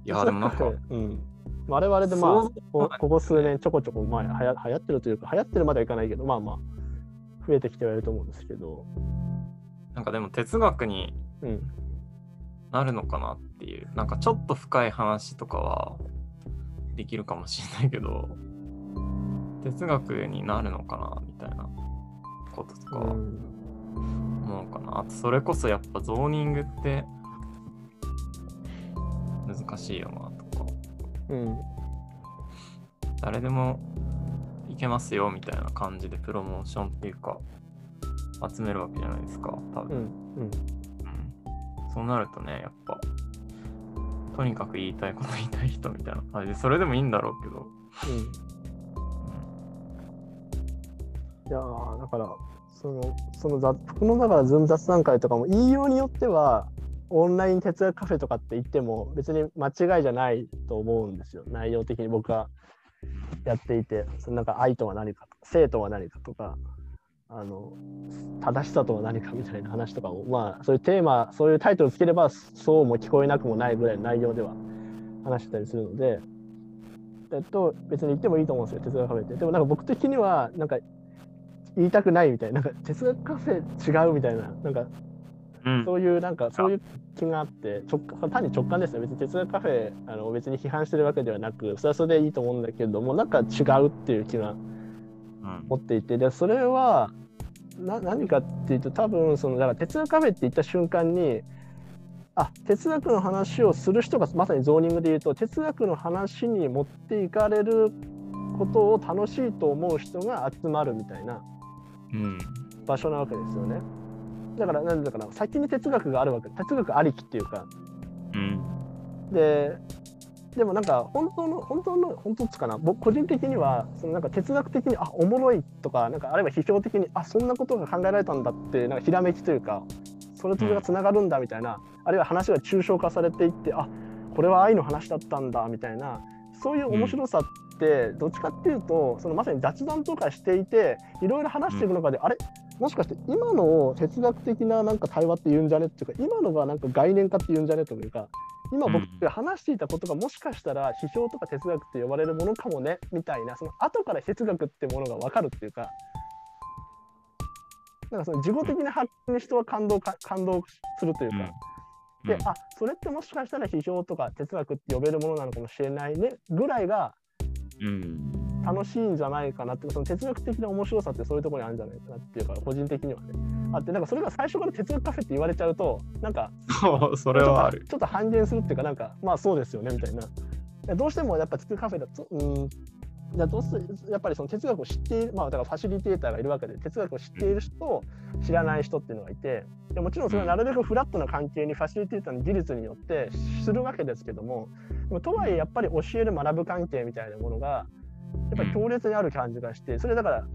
いやー、でもなんか、[LAUGHS] うん、我々でまあここ数年ちょこちょこまあはや流行ってるというか流行ってるまではいかないけどまあまあ増えてきてはいると思うんですけど、なんかでも哲学にうん、なるのかなっていう、なんかちょっと深い話とかはできるかもしれないけど、哲学になるのかなみたいなこととかは思うかな。あとそれこそやっぱゾーニングって難しいよなとか、うん。誰でもいけますよみたいな感じでプロモーションっていうか集めるわけじゃないですか、多分。うんうん。うん。そうなるとね、やっぱ、とにかく言いたいこと言いたい人みたいな感じ。で、それでもいいんだろうけど、いやーだからそのその雑僕のだからズーム雑談会とかも言いようによってはオンライン哲学カフェとかって言っても別に間違いじゃないと思うんですよ。内容的に僕はやっていてそのなんか愛とは何か生とは何かとかあの正しさとは何かみたいな話とかをまあそういうテーマそういうタイトルつければそうも聞こえなくもないぐらいの内容では話してたりするので。えっと、別に言ってもいいと思うんですよ、哲学カフェって。でもなんか僕的には、なんか言いたくないみたいな、なんか哲学カフェ違うみたいな、なんかうん。そういうなんかそういう気があって直感単に直感ですね別に哲学カフェあの別に批判してるわけではなくそれはそれでいいと思うんだけどもなんか違うっていう気がうん持っていてでそれはな何かっていうと多分そのだから哲学カフェって言った瞬間にあ哲学の話をする人がまさにゾーニングで言うと哲学の話に持っていかれることを楽しいと思う人が集まるみたいなうん。場所なわけですよね。だからなんだから先に哲学があるわけ。哲学ありきっていうか。うん。ででもなんか本当の本当の本当っつかな。僕個人的にはそのなんか哲学的にあおもろいとかなんかあるいは批評的にあそんなことが考えられたんだってなんかひらめきというかそれとそれがつながるんだみたいな、あるいは話が抽象化されていってあこれは愛の話だったんだみたいなそういう面白さってどっちかっていうとそのまさに雑談とかしていていろいろ話していく中で、あれ？もしかして今のを哲学的ななんか対話って言うんじゃねっていうか今のがなんか概念化って言うんじゃねというか今僕が話していたことがもしかしたら批評とか哲学って呼ばれるものかもねみたいなその後から哲学ってものが分かるっていうかなんかその自己的な発見に人は感動か感動するというか、で、あそれってもしかしたら批評とか哲学って呼べるものなのかもしれないねぐらいがうん。楽しいんじゃないかなってその哲学的な面白さってそういうところにあるんじゃないかなっていうか個人的にはね。あってなんかそれが最初から哲学カフェって言われちゃうとなんかそう、それはある。ちょっと半減するっていうかなんかまあそうですよねみたいな。どうしてもやっぱ哲学カフェだとうん。じゃどうすやっぱりその哲学を知っている、まあ、だからファシリテーターがいるわけで哲学を知っている人知らない人っていうのがいてでもちろんそれはなるべくフラットな関係にファシリテーターの技術によってするわけですけどもでもとはいえやっぱり教える学ぶ関係みたいなものがやっぱり強烈にある感じがしてそれだから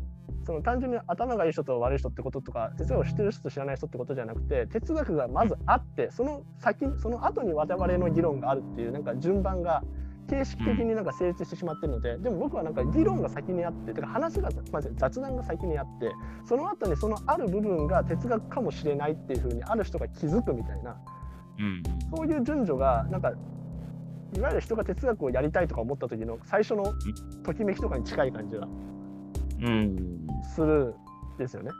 その単純に頭がいい人と悪い人ってこととか哲学を知ってる人と知らない人ってことじゃなくて哲学がまずあってその先その後に我々の議論があるっていうなんか順番が形式的になんか成立してしまってるので、でも僕はなんか議論が先にあっててか話がまず雑談が先にあってその後にそのある部分が哲学かもしれないっていうふうにある人が気づくみたいな、うん、そういう順序がなんかいわゆる人が哲学をやりたいとか思った時の最初のときめきとかに近い感じがするんですよね。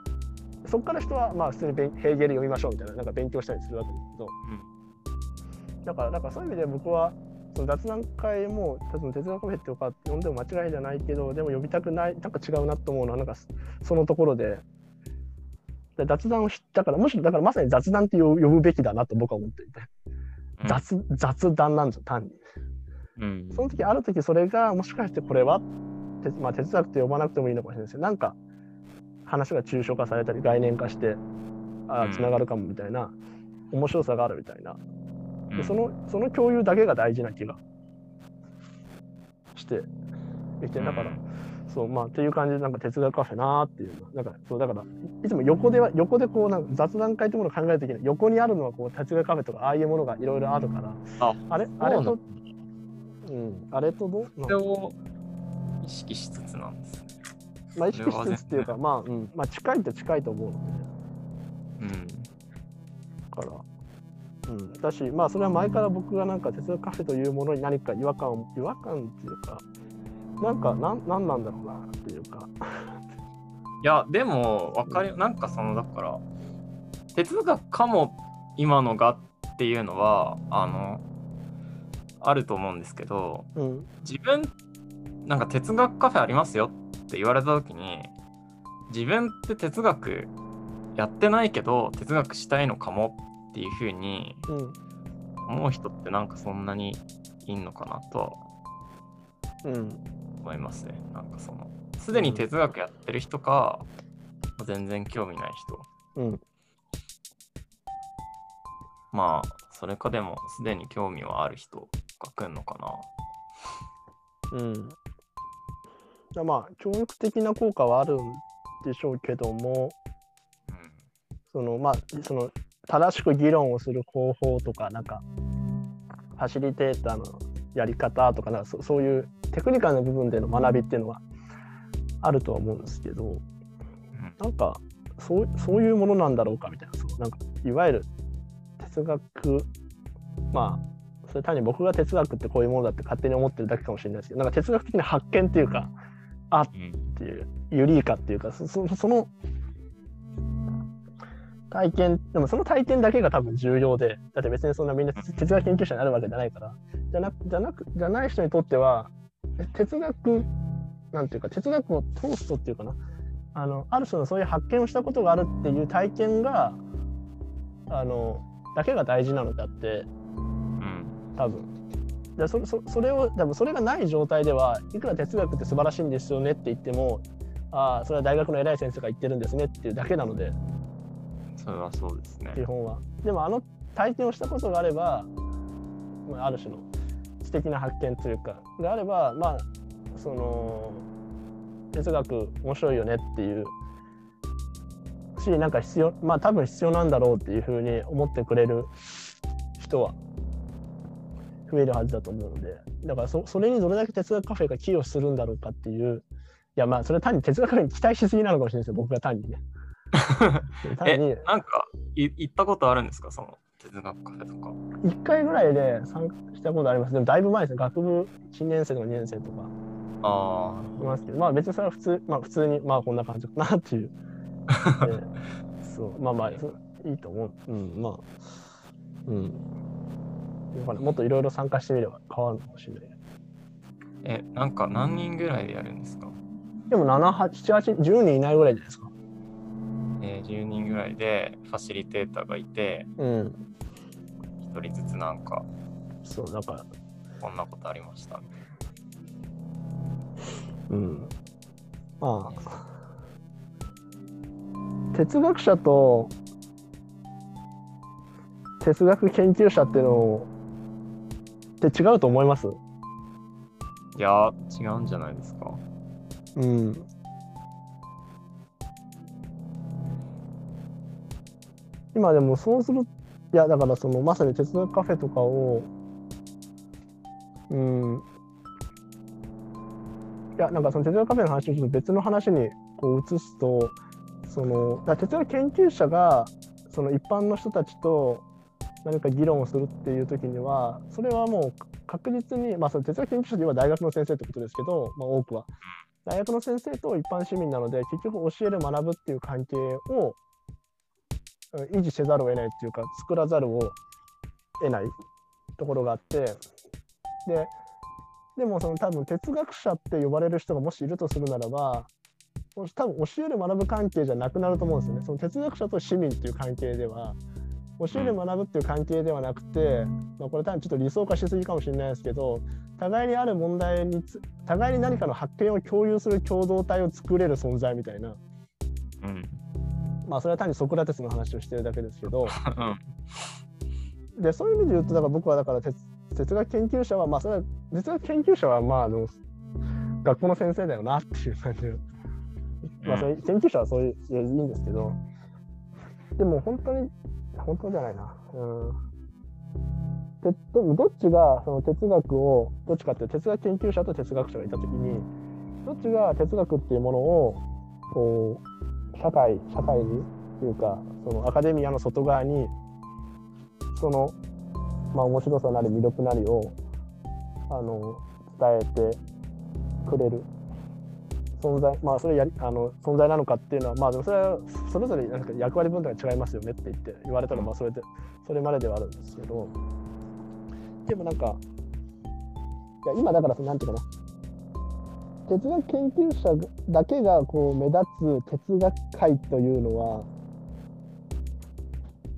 そこから人はまあ普通にヘーゲル読みましょうみたいななんか勉強したりするわけですけど、うん、だからだからそういう意味で僕はその雑談会も多分哲学カフェっていうか呼んでも間違いじゃないけどでも呼びたくないなんか違うなと思うのはなんかそのところで。雑談を知ったからむしろだからまさに雑談って呼ぶべきだなと僕は思っていて、雑、うん、雑談なんですよ単に、うん、その時ある時それがもしかしてこれは？まあ、哲学って呼ばなくてもいいのかもしれないですけどなんか話が抽象化されたり概念化してあつながるかもみたいな、面白さがあるみたいな。でそのその共有だけが大事な気がしていてだから、そうまあっていう感じでなんか哲学カフェなーっていうなんかそうだからいつも横では横でこうなんか雑談会ってものを考えるときに横にあるのはこう哲学カフェとかああいうものがいろいろあるからああれあれとうん。あれとどう？それを意識しつつなんですね。まあ意識しつつっていうかまあ、うん、まあ近いと近いと思うので。うん。からうん、だし、まあ、それは前から僕がなんか哲学カフェというものに何か違和感を違和感っていうかなんかなんなんなんだろうなっていうか。[LAUGHS] いやでも分かりなんかそのだから哲学かも今のがっていうのはあのあると思うんですけど、うん、自分なんか哲学カフェありますよって言われた時に自分って哲学やってないけど哲学したいのかもっていうふうに思う人ってなんかそんなにいんのかなとは思いますね。なんかそのすでに哲学やってる人か、うん、全然興味ない人。うん、まあそれかでもすでに興味はある人が来るのかな？うん。まあ教育的な効果はあるんでしょうけども、うん、そのまあその正しく議論をする方法とかなんかファシリテーターのやり方とかなんかそそういうテクニカルな部分での学びっていうのはあるとは思うんですけどなんかそうそういうものなんだろうかみたいなそうなんかいわゆる哲学まあそれ単に僕が哲学ってこういうものだって勝手に思ってるだけかもしれないですけどなんか哲学的な発見っていうかあっていうユリーカっていうかそその体験、でもその体験だけが多分重要で、だって別にそんなみんな哲学研究者になるわけじゃないから、じゃなじゃなくじゃない人にとっては、哲学、なんていうか、哲学を通すとっていうかな、あのある種のそういう発見をしたことがあるっていう体験が、あの、だけが大事なのであって、多分。でそそそれを多分それがない状態ではいくら哲学って素晴らしいんですよねって言ってもああそれは大学の偉い先生が言ってるんですねっていうだけなのでそれはそうですね。基本は。でもあの体験をしたことがあれば、まあ、ある種の知的な発見というかであればまあその哲学面白いよねっていうしなんか必要まあ多分必要なんだろうっていうふうに思ってくれる人は増えるはずだと思うのでだからそそれにどれだけ哲学カフェが寄与するんだろうかっていういやまあそれは単に哲学カフェに期待しすぎなのかもしれないですよ僕が単にね。[LAUGHS] え、なんかい行ったことあるんですか？その哲学カフェとか。1回ぐらいで参加したことあります。でもだいぶ前ですね。学部1年生とか2年生とか。ああ。いますけど、まあ別にそれは普通、まあ普通に、まあこんな感じかなっていう。[LAUGHS] そう、まあまあ、いいと思う。うん、まあ。うん。もっといろいろ参加してみれば変わるかもしれない。え、なんか何人ぐらいでやるんですか？でも7、8、8、10人いないぐらいじゃないですか。えー、10人ぐらいでファシリテーターがいて、うん、1人ずつなんか、そう、なんか、こんなことありましたうん。まあ、哲学者と哲学研究者っていうのって違うと思います？いや、違うんじゃないですか。うん。今でもそうする、いやだからそのまさに哲学カフェとかを、うん。いやなんかその哲学カフェの話をちょっと別の話にこう移すと、その哲学研究者がその一般の人たちと何か議論をするっていう時には、それはもう確実に、まあ、その哲学研究者では大学の先生ってことですけど、まあ、多くは。大学の先生と一般市民なので結局教える学ぶっていう関係を維持せざるを得ないっていうか作らざるを得ないところがあってででもその多分哲学者って呼ばれる人がもしいるとするならば多分教える学ぶ関係じゃなくなると思うんですよねその哲学者と市民っていう関係では教える学ぶっていう関係ではなくて、まあ、これ多分ちょっと理想化しすぎかもしれないですけど互いにある問題につ互いに何かの発見を共有する共同体を作れる存在みたいな。うん。まあそれは単にソクラテスの話をしてるだけですけど。うん。でそういう意味で言うとだから僕はだから哲哲学研究者はまあそれは哲学研究者はまああの学校の先生だよなっていう感じの。まあそれ研究者はそういういいんですけど。でも本当に本当じゃないな。うん。ででもどっちがその哲学をどっちかっていう哲学研究者と哲学者がいた時にどっちが哲学っていうものをこう社会社会にっていうかそのアカデミアの外側にそのまあ面白さなり魅力なりをあの伝えてくれる。存在まあそれやあの存在なのかっていうのはまあでもそれはそれぞれなんか役割分担が違いますよねって言って言われたらまあそれでそれまでではあるんですけど。でもなんかいや今だからそのなんていうかな。哲学研究者だけがこう目立つ哲学界というのは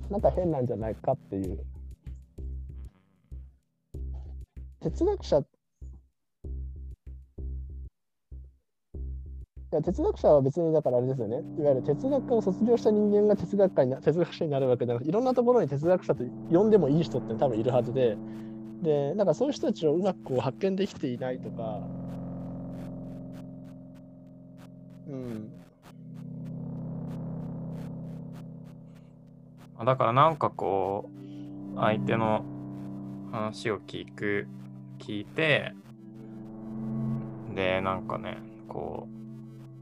なんか変なんじゃないかっていう。哲学者いや哲学者は別にだからあれですよね。いわゆる哲学科を卒業した人間が哲学家にな哲学者になるわけじゃなくていろんなところに哲学者と呼んでもいい人って多分いるはずで。でなんかそういう人たちをうまくこう発見できていないとか。うん。だからなんかこう相手の話を聞く聞いてでなんかねこう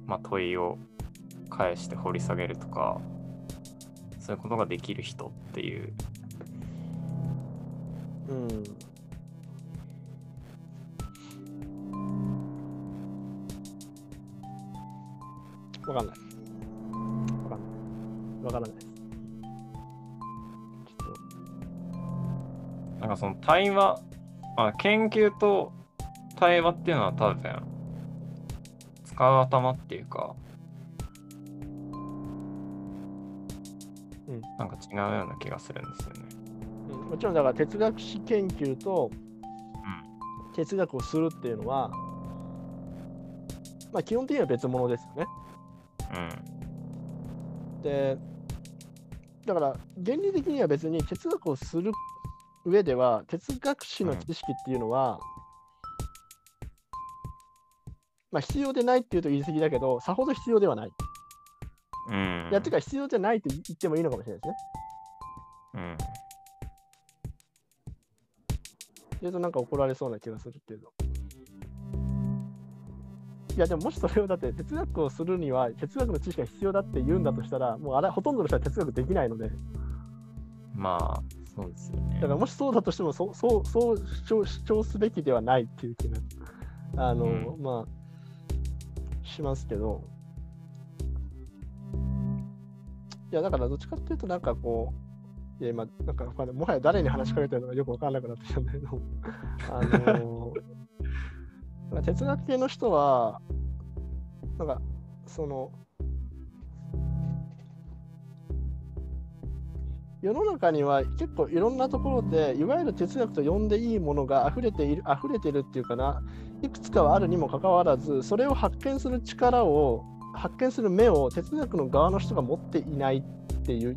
まあ問いを返して掘り下げるとかそういうことができる人っていううんわかんない。わかんない。わからないです。ちょっなんかその対話、まあ、研究と対話っていうのは多分使う頭っていうか、うんなんか違うような気がするんですよね。とうんもちろんだから哲学史研究と哲学をするっていうのは、まあ基本的には別物ですよね。うん。で、だから原理的には別に哲学をする上では哲学史の知識っていうのは、まあ必要でないっていうと言い過ぎだけど、さほど必要ではない。うん。いや、てか必要じゃないって言ってもいいのかもしれないですね。うん。言うとなんか怒られそうな気がするけど。いやでももしそれをだって哲学をするには哲学の知識が必要だって言うんだとしたらもうあれほとんどの人は哲学できないのでまあ、そうですよね。だからもしそうだとしてもそうそうそう主張主張すべきではないっていう気があの、うんまあしますけど。いやだからどっちかっていうとなんかこういや今なんかもはや誰に話しかけてるのかよくわからなくなってきたんだけど。[LAUGHS] あのなんか哲学系の人はなんかその世の中には結構いろんなところでいわゆる哲学と呼んでいいものが溢れている溢れてるっていうかないくつかはあるにもかかわらずそれを発見する力を発見する目を哲学の側の人が持っていないっていう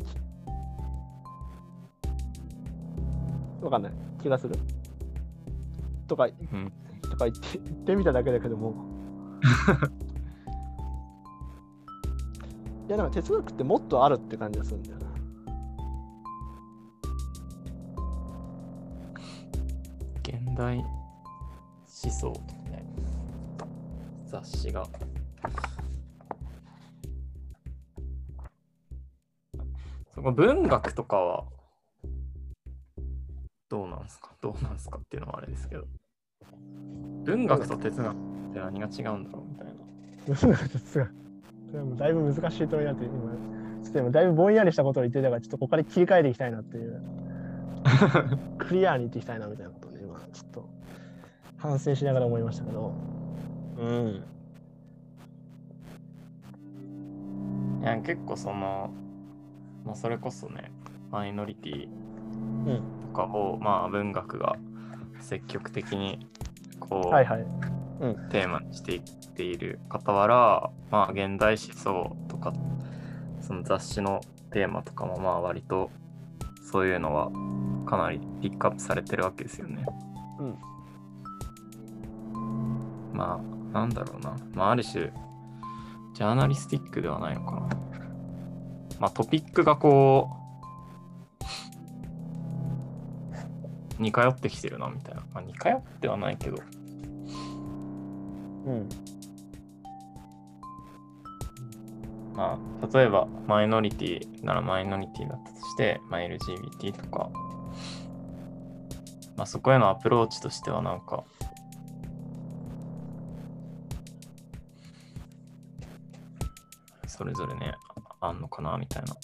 わかんない。気がする。とか,、うん。とか言って言ってみただけだけども。[LAUGHS] いやなんか哲学ってもっとあるって感じがするんだよな。現代思想とかね、雑誌が。そこ文学とかはどうなんですか？どうなんですかっていうのはあれですけど。文学と哲学って何が違うんだろうみたいな。哲学哲学それはもうだいぶ難しい問いだって今ちょっと今だいぶぼんやりしたことを言ってたからちょっとここから切り替えていきたいなっていう [LAUGHS] クリアに言っていきたいなみたいなことをね今ちょっと反省しながら思いましたけど。うん。いや結構その、まあ、それこそね、マイノリティうんとかを、まあ文学が積極的にこう、はいはい。テーマにしていっている傍ら、まあ現代思想とか、その雑誌のテーマとかもまあ割とそういうのはかなりピックアップされてるわけですよね。うんまあなんだろうな、まあある種ジャーナリスティックではないのかな。まあトピックがこう似通ってきてるなみたいな。まあ似通ってはないけど、うんまあ、例えばマイノリティならマイノリティだったとして、まあ、LGBT とか、まあ、そこへのアプローチとしてはなんか、それぞれね、ああんのかなみたいな。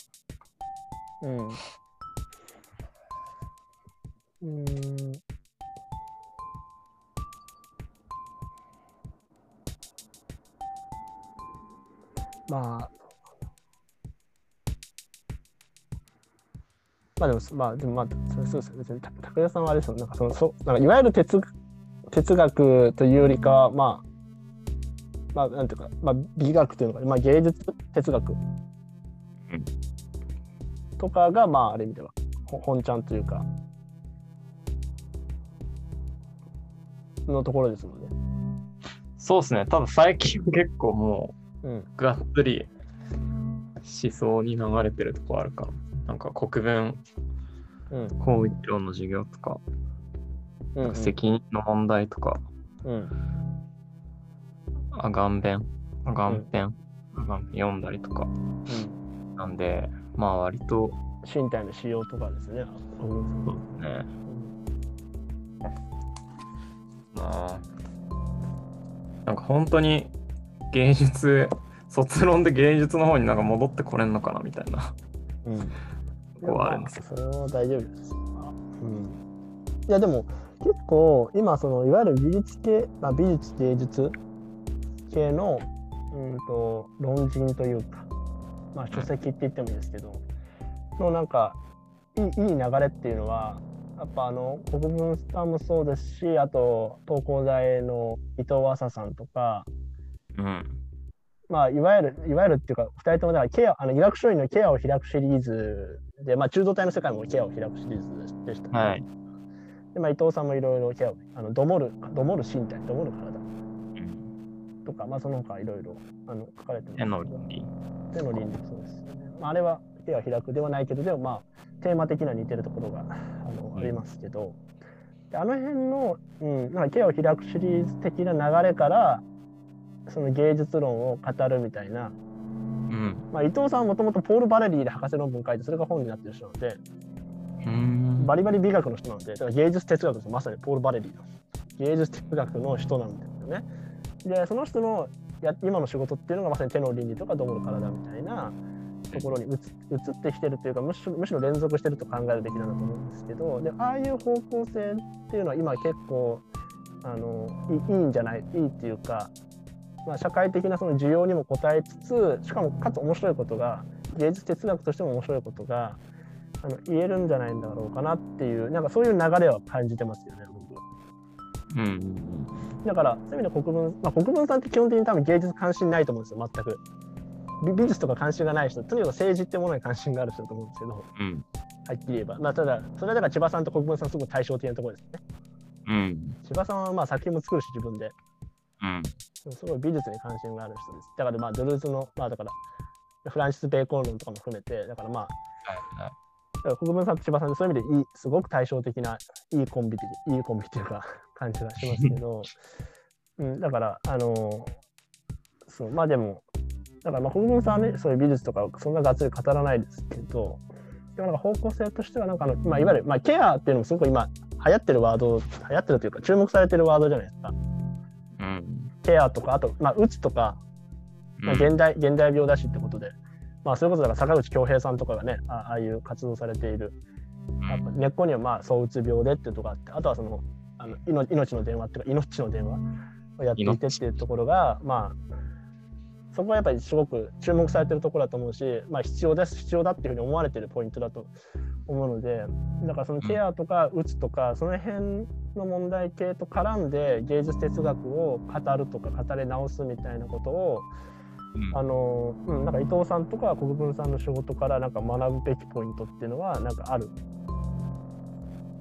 うんうんまあまあでも、まあ、でもまあ、そうそうですよ。別に、た武田さんはあれですよ。なんかその、そなんかいわゆる哲哲学というよりかは、まあ、まあ、なんていうか、まあ、美学というのか、まあ、芸術哲学とかが、まあ、ある意味では、ほ本ちゃんというか、のところですもんね。そうですね、多分最近結構もうん。うがっつり思想に流れてるとこあるから、なんか国分うん。公益論の授業とか、うん、うん。責任の問題とか、うん。アガン弁、アガンペン、アガンペン読んだりとか、うん。なんで、まあ割と、身体の使用とかですね。そうですね、まあ、なんか本当に芸術、[LAUGHS] 卒論で芸術の方になんか戻ってこれんのかなみたいな。うん。ここはあるんですよそれは大丈夫です。うん。いや、でも、結構、今、その、いわゆる美術系、まあ、美術芸術系の、うんと、論人というか、まあ、書籍って言ってもいいですけど、の、なんか、いい、いい流れっていうのは、やっぱあの国分さんもそうですしあと東工大の伊藤浅さんとかうん。まあ、いわゆる、いわゆるっていうか、二人ともだからケア、あの医学書院のケアを開くシリーズで、まあ、中道体の世界もケアを開くシリーズでした、はい。で、まあ、伊藤さんもいろいろケアを、あの、どもる、どもる身体、どもる体うんとか、まあ、その他いろいろ、あの、書かれてます手の倫理。手の倫理そうですよね。まあ、あれはケアを開くではないけど、でもまあ、テーマ的には似てるところが、あの、うんありますけど、であの辺の、うん、なんかケアを開くシリーズ的な流れから、その芸術論を語るみたいな、うん。まあ、伊藤さんはもともとポール・バレリーで博士論文書いてそれが本になってる人なのでうん。バリバリ美学の人なのでだから芸術哲学ですまさにポール・バレリーの芸術哲学の人なんですよね。でその人のや今の仕事っていうのがまさに手の倫理とかどもる体みたいなところに移ってきてるというかむしろむしろ連続してると考えるべきなんだと思うんですけどでああいう方向性っていうのは今結構あのいいんじゃないいいっていうか、まあ、社会的なその需要にも応えつつしかもかつ面白いことが芸術哲学としても面白いことがあの言えるんじゃないんだろうかなっていうなんかそういう流れは感じてますよね。うんうんうん。だからそういう意味で国分、まあ、国分さんって基本的に多分芸術関心ないと思うんですよ全く。美美術とか関心がない人とにかく政治ってものに関心がある人だと思うんですけどうん。はっきり言えば、まあ、ただそれはだから千葉さんと国分さんすごい対照的なところですね。うん。千葉さんはまあ作品も作るし自分でうん。すごい美術に関心がある人です。だからまあドルーズのまあだからフランシス・ベーコン論とかも含めてだからまあはいはい。だから国分さんと千葉さんでそういう意味でいいすごく対照的ないいコンビ的いいコンビっていうか感じがしますけど、[LAUGHS] うん、だからあのーそうまあでもだからまあ国分さんはねそういう美術とかそんながっつり語らないですけどでもなんか方向性としてはなんかあの、まあ、いわゆる、まあ、ケアっていうのもすごく今流行ってるワード流行ってるというか注目されてるワードじゃないですか。うん。ケアとかあと、まあ、うつとかまあ、うん。現代現代病だしってことで、まあ、それこそだから坂口恭平さんとかがねあああいう活動されている。やっぱ根っこにはまあ躁うつ病でっていうところがあってあとはそのあの命命の電話っていうか命の電話をやっていてっていうところがまあそこはやっぱりすごく注目されてるところだと思うし、まあ、必要です必要だっていうふうに思われてるポイントだと思うのでだからそのケアとかうつとかその辺の問題系と絡んで芸術哲学を語るとか語り直すみたいなことをうん。あの、うん、なんか伊藤さんとか国分さんの仕事からなんか学ぶべきポイントっていうのはなんかある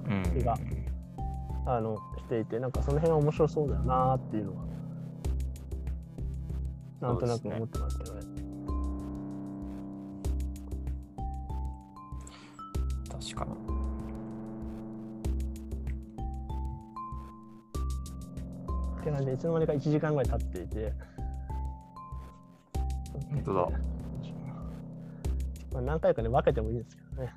うん。気があのしていてなんかその辺は面白そうだよなっていうのはなんとなく思ってますけどね。確かに。って感じでいつの間にか1時間ぐらい経っていて。本当だ。まあ、何回かね分けてもいいんですけどね。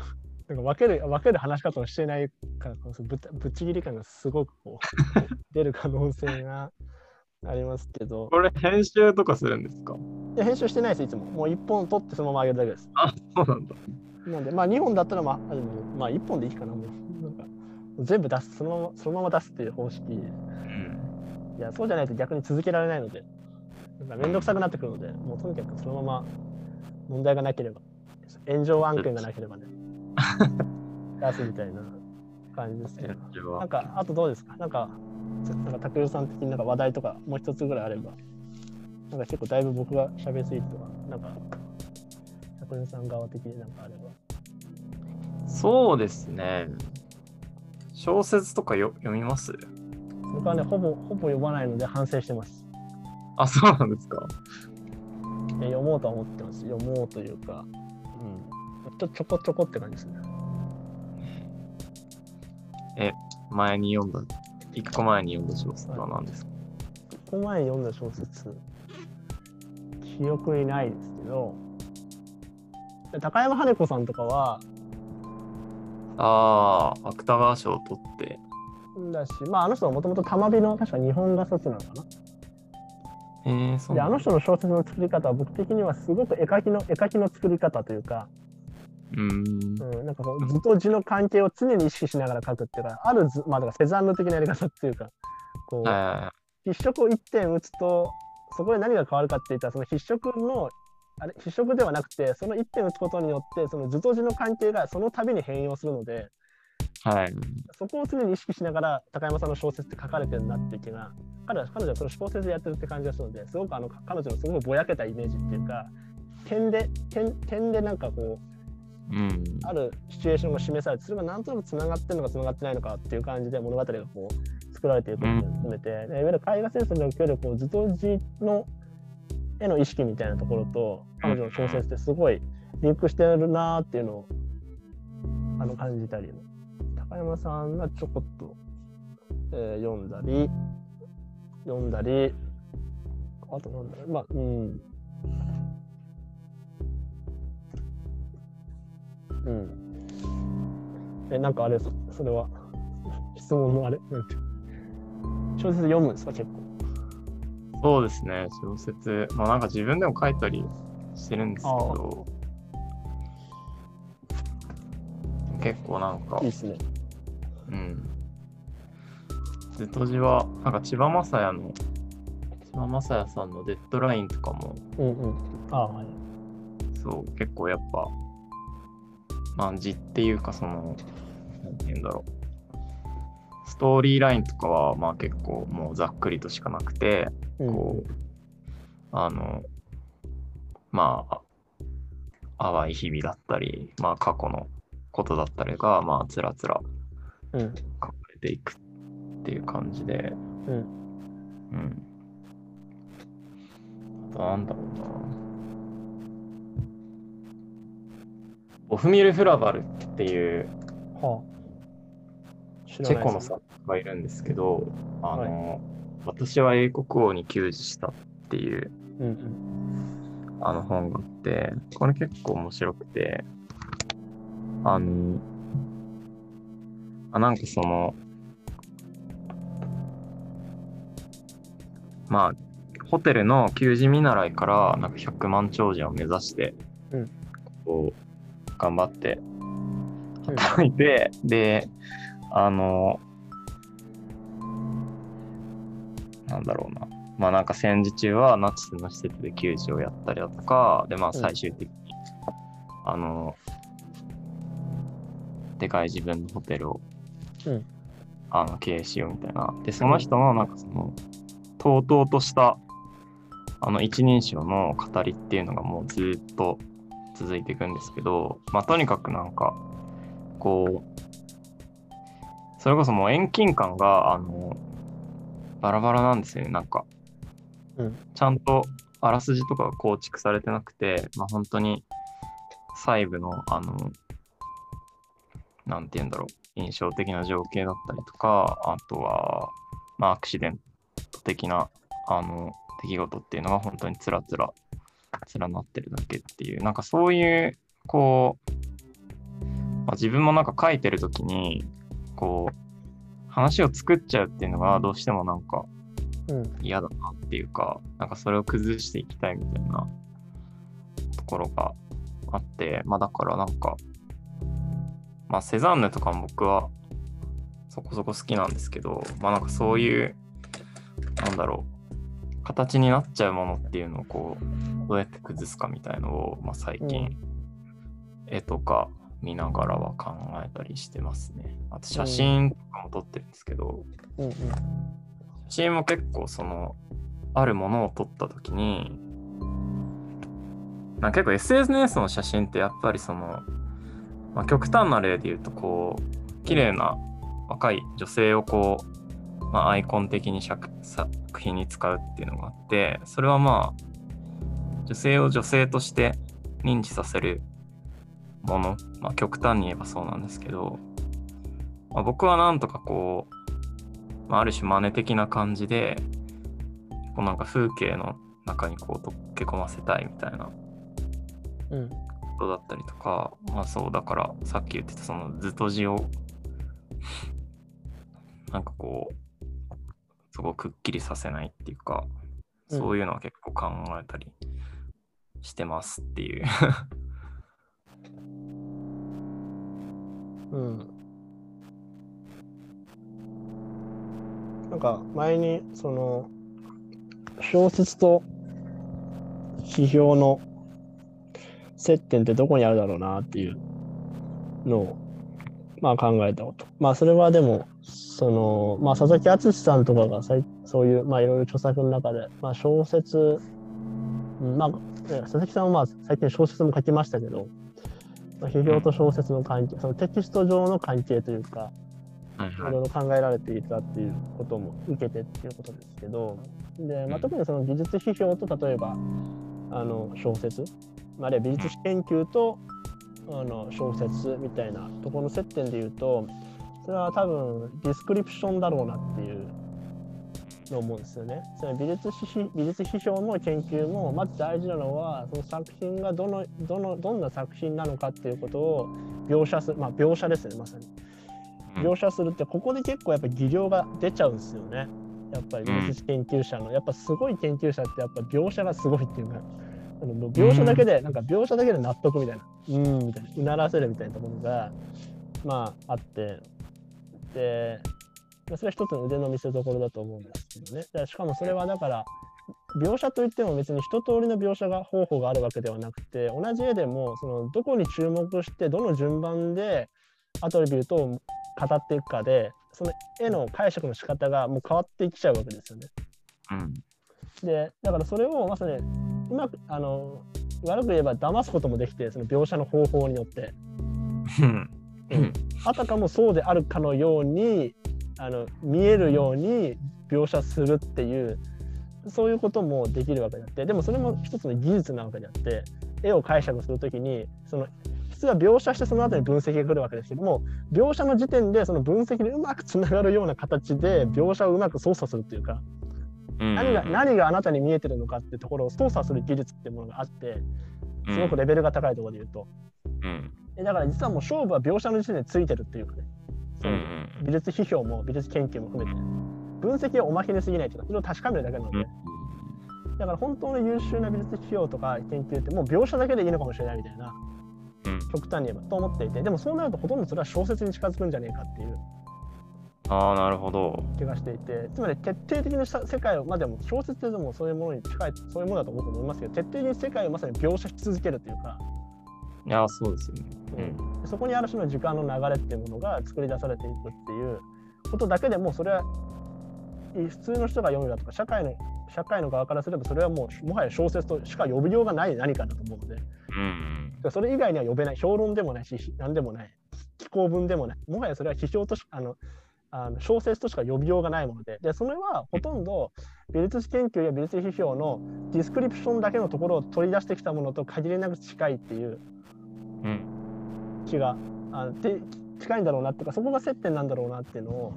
[LAUGHS] なんか分ける分ける話し方をしていないからこそぶっぶっちぎり感がすごくこう [LAUGHS] 出る可能性がありますけど。これ編集とかするんですか？いや編集してないですいつも。もう1本取ってそのまま上げるだけです。あ、そうなんだ。なんでまあ2本だったらまあまあ1本でいいかなもう。なんか全部出すそのままそのまま出すっていう方式。うん。いやそうじゃないと逆に続けられないので。なんか面倒くさくなってくるのでもうとにかくそのまま問題がなければ。炎上案件がなければね。[LAUGHS] 出すみたいな感じですけどなんかあとどうですかなんかなんか拓郎さん的になんか話題とかもう一つぐらいあればなんか結構だいぶ僕が喋りすぎてとかなんか拓郎さん側的になんかあればそうですね。小説とかよ読みます僕はねほぼほぼ読まないので反省してますあ、そうなんですか。読もうとは思ってます読もうというかうんちょちょこちょこって感じですね前に読んだ、一個前に読んだ小説は何ですか、この前に読んだ小説記憶にないですけど高山羽子さんとかはああ、芥川賞を取って。だしまああの人はもともと玉美の確か日本画卒なのかな？えー、そうであの人の小説の作り方は僕的にはすごく絵描きの絵描きの作り方というか、うーん。うん、なんかこう図と字の関係を常に意識しながら描くっていうかある図まあだからセザンヌ的なやり方っていうかこうは筆色を1点打つとそこで何が変わるかって言ったらその筆色のあれ筆色ではなくてその1点打つことによってその図と字の関係がその度に変容するのでい。はい。そこを常に意識しながら高山さんの小説って書かれてるなっていう気が彼は彼女はそれを小説でやってるって感じがするのですごくあの彼女のすごくぼやけたイメージっていうか点で点点でなんかこううん。あるシチュエーションが示されてそれがなんとなくつながってるのかつながってないのかっていう感じで物語がこう作られていくことも含めて、でいわゆる絵画戦争におけるこう図と字の絵の意識みたいなところと彼女の小説ってすごいリンクしてるなーっていうのをあの感じたり高山さんがちょこっと、えー読んだり読んだりあとなんだろうまあうんうん。えなんかあれそれは？[LAUGHS] 質問のあれ？なんて小説読むんですか？結構。そうですね、小説。まあなんか自分でも書いたりしてるんですけど、結構なんか。いい、っすね。うん。ずとじは、なんか千葉雅也の、千葉雅也さんのデッドラインとかも、うんうん。ああはい。そう、結構やっぱ、まあ字っていうかその、なんて言うんだろう。ストーリーラインとかはまあ結構もうざっくりとしかなくて、こう、あの、まあ、淡い日々だったり、まあ過去のことだったりが、まあつらつらうん書かれていくっていう感じで、うんうん。あとなんだろうな。オフミル・フラバルっていうはあ。チェコの作家がいるんですけど、あの、私は英国王に給仕したっていううんうん。あの本があって、これ結構面白くて、あの、あ、なんかその、まあ、ホテルの給仕見習いから、なんか100万長者を目指して、うん。こう、頑張って働いて、で、あの、なんだろうな。まあなんか戦時中はナチスの施設で給仕をやったりだとか、でまあ最終的に、あの、でかい自分のホテルを、うんあの経営しようみたいな。で、その人のなんかその、とうとうとした、あの一人称の語りっていうのがもうずっと続いていくんですけど、まあとにかくなんか、こう、それこそもう遠近感が、あの、バラバラなんですよね、なんか。うんちゃんとあらすじとかが構築されてなくて、まあ本当に細部の、あの、なんて言うんだろう、印象的な情景だったりとか、あとは、まあアクシデント的な、あの、出来事っていうのが本当につらつら連なってるだけっていう、なんかそういう、こう、まあ、自分もなんか書いてるときに、こう、話を作っちゃうっていうのがどうしてもなんかうん。嫌だなっていうか、なんかそれを崩していきたいみたいなところがあって、まあだからなんか、まあセザンヌとかも僕はそこそこ好きなんですけど、まあなんかそういう、なんだろう、形になっちゃうものっていうのをこう、どうやって崩すかみたいのを、まあ最近、絵とか見ながらは考えたりしてますね。あと写真とかも撮ってるんですけど、うん。うん写真も結構そのあるものを撮った時にな結構 SNS の写真ってやっぱりその、まあ、極端な例で言うとこう綺麗な若い女性をこう、まあ、アイコン的に作作品に使うっていうのがあってそれはまあ女性を女性として認知させるもの、まあ、極端に言えばそうなんですけど、まあ、僕はなんとかこうまあ、ある種真似的な感じでこうなんか風景の中にこう溶け込ませたいみたいなうん。ことだったりとかまあそうだからさっき言ってたその図と字をなんかこうすごくくっきりさせないっていうかうん。そういうのは結構考えたりしてますっていう。[LAUGHS] うん。なんか前にその小説と批評の接点ってどこにあるだろうなっていうのをまあ考えたこと。まあそれはでもそのまあ佐々木敦さんとかがそういうまあいろいろ著作の中でまあ小説うんまあね佐々木さんはまあ最近小説も書きましたけど、まあ、批評と小説の関係そのテキスト上の関係というかはいい。ろいろ考えられていたっていうことも受けてっていうことですけどで、まあ、特にその技術批評と例えばあの小説まああるいは美術史研究とあの小説みたいなところの接点で言うとそれは多分ディスクリプションだろうなっていうのを思うんですよね。その美術史美術批評の研究もまず大事なのはその作品がどのどのどんな作品なのかっていうことを描写するまあ描写ですねまさに。描写するってここで結構やっぱ技量が出ちゃうんですよね。やっぱり美術研究者の、やっぱすごい研究者ってやっぱ描写がすごいっていうか描写だけで、なんか描写だけで納得みたいな。うんみたいな。うならせるみたいなところがまああってそれは一つの腕の見せ所だと思うんですけどね。でしかもそれはだから描写といっても別に一通りの描写が方法があるわけではなくて同じ絵でもそのどこに注目してどの順番でアトリビュートを語っていくかでその絵の解釈の仕方がもう変わってきちゃうわけですよね。うん。でだからそれをまさにうまくあの悪く言えば騙すこともできてその描写の方法によってあたかもそうであるかのようにあの見えるように描写するっていうそういうこともできるわけであってでもそれも一つの技術なわけであって絵を解釈するときにその普通は描写してその後に分析が来るわけですけども描写の時点でその分析にうまくつながるような形で描写をうまく操作するっていうか何が何があなたに見えてるのかってところを操作する技術っていうものがあってすごくレベルが高いところで言うと。うん。えだから実はもう勝負は描写の時点でついてるっていうかね、その美術批評も美術研究も含めて、分析はおまけに過ぎないというか、それを確かめるだけなので、だから本当の優秀な美術批評とか研究ってもう描写だけでいいのかもしれないみたいな、うん。極端に言えばと思っていて、でもそうなるとほとんどそれは小説に近づくんじゃねえかっていう。ああ、なるほど。気がしていて、つまり徹底的な世界を、まあでも小説でもそういうものに近い、そういうものだと僕は思いますけど、徹底的に世界をまさに描写し続けるというか、いや、そうですよね。うん。でそこにある種の時間の流れっていうものが作り出されていくっていうことだけでもうそれはい普通の人が読むだとか社会の社会の側からすればそれはもうもはや小説としか呼びようがない何かだと思うのでうん。でそれ以外には呼べない評論でもないし何でもない寄稿文でもないもはやそれは批評としあのあの小説としか呼びようがないものででそれはほとんど美術史研究や美術批評のディスクリプションだけのところを取り出してきたものと限りなく近いっていううん。気があて近いんだろうなっていうかそこが接点なんだろうなっていうのを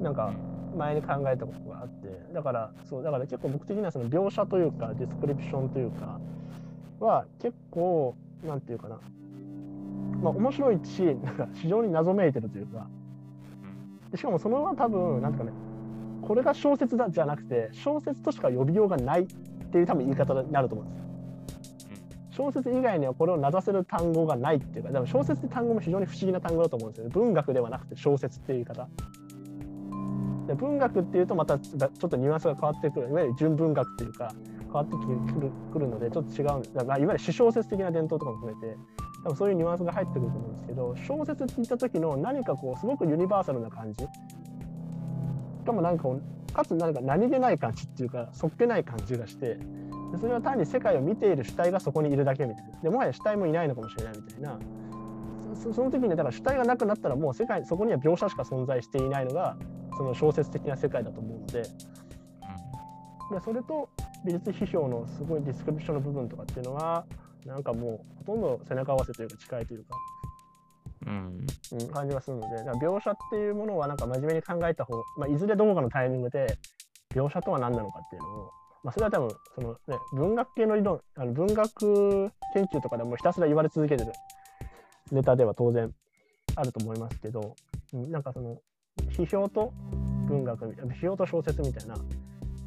なんか前に考えたことがあって。だからそうだから結構僕的にはその描写というかディスクリプションというかは結構なんていうかな。まあ面白いしなんか非常に謎めいてるというか。でしかもそのまま多分なんていうかねこれが小説だじゃなくて小説としか呼びようがないっていう多分言い方になると思うんですよ。小説以外にはこれを名指せる単語がないっていうかでも小説って単語も非常に不思議な単語だと思うんですよね。文学ではなくて小説っていう言い方。で文学っていうとまたちょっとニュアンスが変わってくる。いわゆる純文学っていうか変わってくるくるのでちょっと違うんですだからいわゆる私小説的な伝統とかも含めて多分そういうニュアンスが入ってくると思うんですけど小説って言った時の何かこうすごくユニバーサルな感じ。しかもなんかかつ何か何気ない感じっていうかそっけない感じがしてでそれは単に世界を見ている主体がそこにいるだけみたいな。でもはや主体もいないのかもしれないみたいな。そその時にだから主体がなくなったらもう世界そこには描写しか存在していないのがその小説的な世界だと思うので。でそれと美術批評のすごいディスクリプションの部分とかっていうのはなんかもうほとんど背中合わせというか近いというか、うん。うん、感じがするので。だから描写っていうものはなんか真面目に考えた方、まあ、いずれどこかのタイミングで描写とは何なのかっていうのをまあ、それは多分その、ね、文学系の理論あの文学研究とかでもひたすら言われ続けてるネタでは当然あると思いますけど、うん、なんかその批評と文学批評と小説みたいな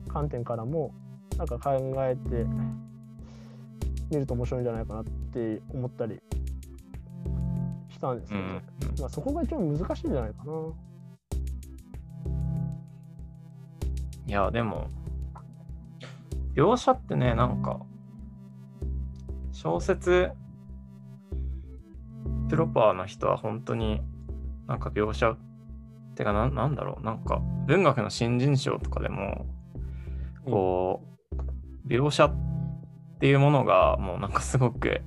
観点からもなんか考えてみると面白いんじゃないかなって思ったりしたんですけど、ねうんまあ、そこが一番難しいんじゃないかな。いや、でも、描写ってね、なんか、小説、プロパーな人は本当になんか描写っ、てかな、なんだろう、なんか文学の新人賞とかでも、こう、描写っていうものがもうなんかすごく、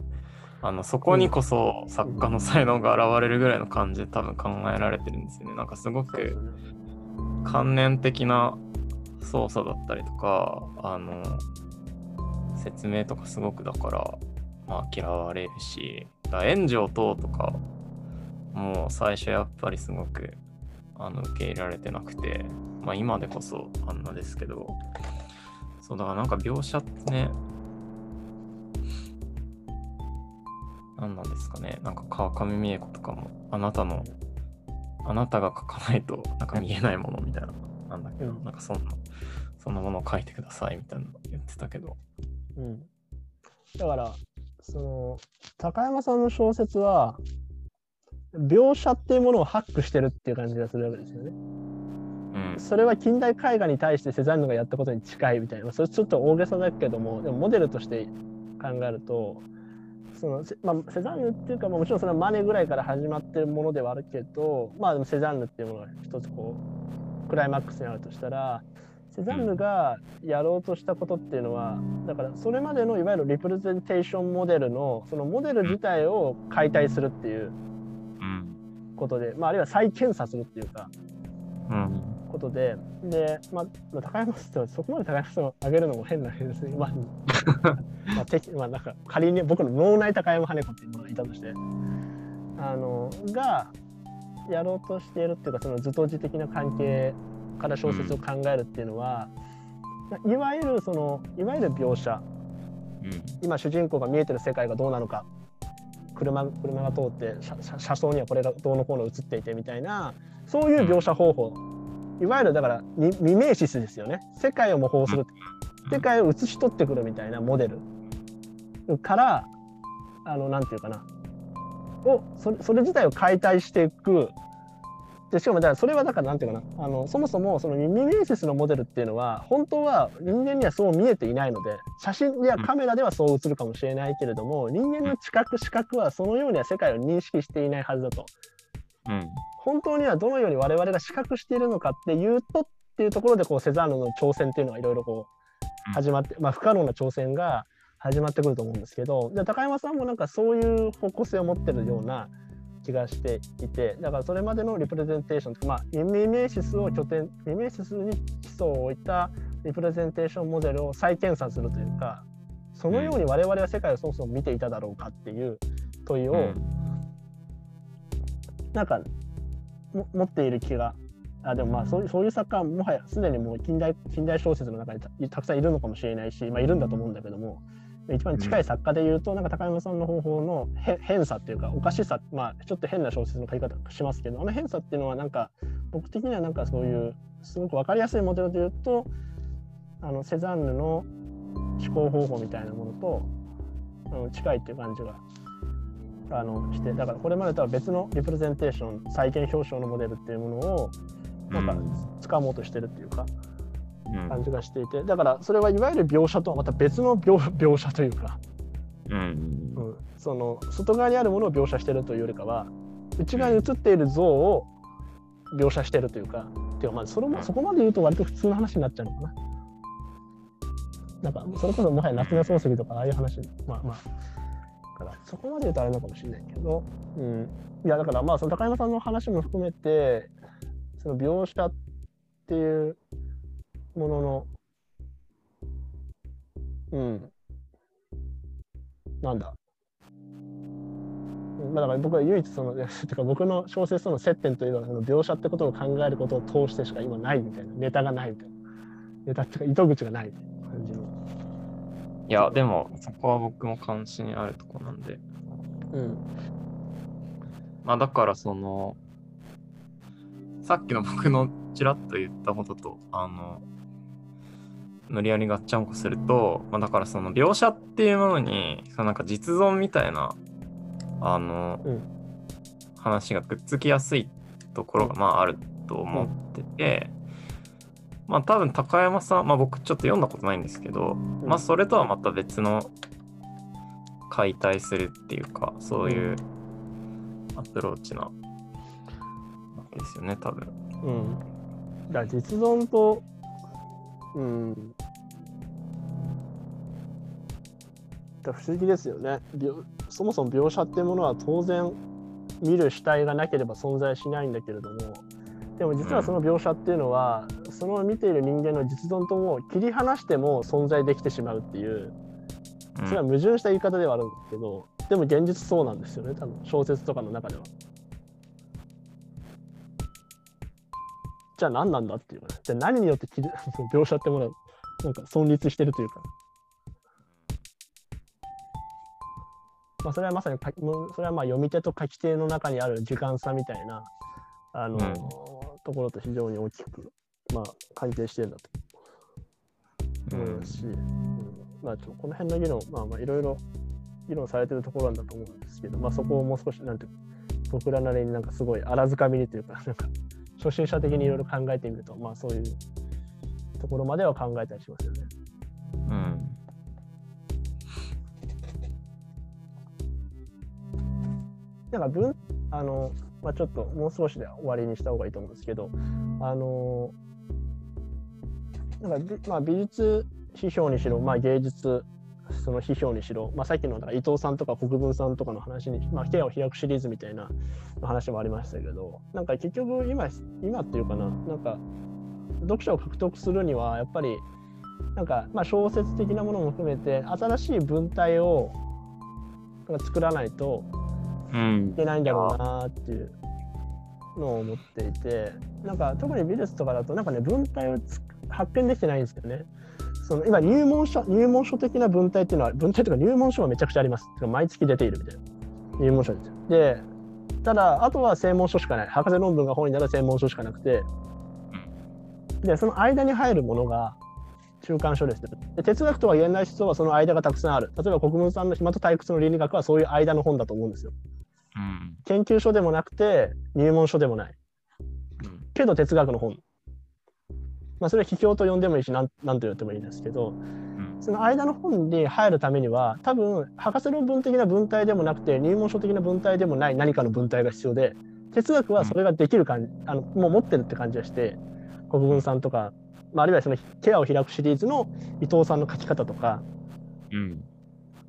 あのそこにこそ作家の才能が現れるぐらいの感じで多分考えられてるんですよね。なんかすごく観念的な操作だったりとか、あの、説明とかすごくだから、まあ嫌われるし、だ炎上等とか、もう最初やっぱりすごくあの受け入れられてなくて、まあ今でこそあんなですけど、そうだからなんか描写ってね、何なんですかね、なんか川上美恵子とかも、あなたの、あなたが書かないとなんか見えないものみたいな、なんだっけど、うん。なんかそんな、そんなものを書いてくださいみたいなの言ってたけど、うん、だからその高山さんの小説は描写っていうものをハックしてるっていう感じがするわけですよね。うん。それは近代絵画に対してセザンヌがやったことに近いみたいなそれちょっと大げさだけどもでもモデルとして考えるとそのまあ、セザンヌっていうか、まあ、もちろんそれはマネぐらいから始まってるものではあるけど、まあ、でもセザンヌっていうものが一つこうクライマックスにあるとしたらセザンヌがやろうとしたことっていうのはだからそれまでのいわゆるリプレゼンテーションモデルのそのモデル自体を解体するっていうことで、まあ、あるいは再検査するっていうか、うん、ことでで、まあ、高山さんそこまで高山さんを上げるのも変な変ですね。まあ [LAUGHS] まあ、敵まあなんか仮に僕の脳内高山羽子っていうのがいたとしてあのがやろうとしているっていうかその図当時的な関係から小説を考えるっていうのは、うん、いわゆるそのいわゆる描写、うん、今主人公が見えてる世界がどうなのか。車車が通って車窓にはこれがどうのこうの映っていてみたいなそういう描写方法、うん、いわゆるだからミメーシスですよね。世界を模倣する、世界を写し取ってくるみたいなモデル。からあのなんていうかな。をそれそれ自体を解体していくでしかもだからそれはだからなんていうかなあのそもそもそのミメーシスのモデルっていうのは本当は人間にはそう見えていないので写真やカメラではそう映るかもしれないけれども人間の知覚視覚はそのようには世界を認識していないはずだと。うん、本当にはどのように我々が視覚しているのかっていうとっていうところでこうセザンヌの挑戦っていうのがいろいろこう始まって、まあ、不可能な挑戦が始まってくると思うんですけどで高山さんもなんかそういう方向性を持ってるような気がしていてだからそれまでのリプレゼンテーションまあミメーシスを拠点ミメーシスに基礎を置いたリプレゼンテーションモデルを再検査するというかそのように我々は世界をそもそも見ていただろうかっていう問いを、うん、なんか持っている気があでもまあそういうそういう作家はもはやすでにもう近代近代小説の中にたくさんいるのかもしれないし、まあ、いるんだと思うんだけども一番近い作家で言うと、うん、なんか高山さんの方法の変さっていうかおかしさまあちょっと変な小説の書き方しますけどあの変さっていうのはなんか僕的にはなんかそういうすごく分かりやすいモデルで言うとあのセザンヌの思考方法みたいなものとあの近いっていう感じがあのしてだからこれまでとは別のリプレゼンテーション再現表彰のモデルっていうものをなんか掴もうとしてるっていうか。感じがしていて、うん、だからそれはいわゆる描写とはまた別の描 [LAUGHS] 描写というか、うん、うん、その外側にあるものを描写してるというよりかは内側に映っている像を描写してるというかっていうかまあそれもそこまで言うと割と普通の話になっちゃうのかな。なんかそれこそもはや夏目漱石とかああいう話まあまあ。からそこまで言うとあれなのかもしれないけど、うん、いやだからまあその高山さんの話も含めてその描写っていうものの、うん、なんだ。まあ、だから僕は唯一その、[LAUGHS] てか僕の小説との接点というのは、その描写ってことを考えることを通してしか今ないみたいな、ネタがないみたいな。ネタっていうか、糸口がないみたいな感じの。いや、でも、そこは僕も関心あるとこなんで。うん。まあ、だから、その、さっきの僕のちらっと言ったことと、あの、無理やりガッチャンコすると、まあ、だからその描写っていうものにそのなんか実存みたいなあの、うん、話がくっつきやすいところがまああると思ってて、うん、まあ多分高山さんまあ僕ちょっと読んだことないんですけど、うん、まあそれとはまた別の解体するっていうかそういうアプローチなわけですよね多分。うん、だ実存とうん。不思議ですよね。そもそも描写っていうものは当然見る主体がなければ存在しないんだけれどもでも実はその描写っていうのは、うん、その見ている人間の実存とも切り離しても存在できてしまうっていうそれは矛盾した言い方ではあるんですけど、でも現実そうなんですよね多分小説とかの中では。じゃあ何なんだっていうか、ね、じゃあ何によって [LAUGHS] 描写ってものはなんか存立してるというか。まあ、それはまさにそれはまあ読み手と書き手の中にある時間差みたいなあの、うん、ところと非常に大きく、まあ、関係してるんだと。思いますし、うん、まあ、ちょこの辺の議論、まあ、まあいろいろ議論されてるところなんだと思うんですけど、まあ、そこをもう少しなんて僕らなりになんかすごい荒づかみにというか [LAUGHS] なんか初心者的にいろいろ考えてみると、まあそういうところまでは考えたりしますよね。うん。なんか文あの、まあ、ちょっともう少しで終わりにした方がいいと思うんですけど、あのなんかび、まあ、美術批評にしろ、まあ、芸術その批評にしろ、まあ、さっきのだから伊藤さんとか国分さんとかの話に、まあ、ケアを開くシリーズみたいな話もありましたけどなんか結局今今っていうかななんか読者を獲得するにはやっぱりなんか、まあ、小説的なものも含めて新しい文体を作らないとうんいけないんだろうなっていうのを思っていてなんか特に美術とかだとなんかね文体をつ発見できてないんですよね。その今入門書入門書的な文体っていうのは文体というか入門書はめちゃくちゃあります。毎月出ているみたいな入門書ですよ。でただあとは専門書しかない博士論文が本になる専門書しかなくてでその間に入るものが中間書ですよで哲学とか現代思想はその間がたくさんある例えば国分さんの暇と退屈の倫理学はそういう間の本だと思うんですよ。うん。研究書でもなくて入門書でもないうんけど哲学の本まあそれは批評と呼んでもいいし何何と言ってもいいんですけどうん。その間の本に入るためには多分博士論文的な文体でもなくて入門書的な文体でもない何かの文体が必要で哲学はそれができる感じ、あのもう持ってるって感じがして国分さんとか、まあ、あるいはそのケアを開くシリーズの伊藤さんの書き方とかうん。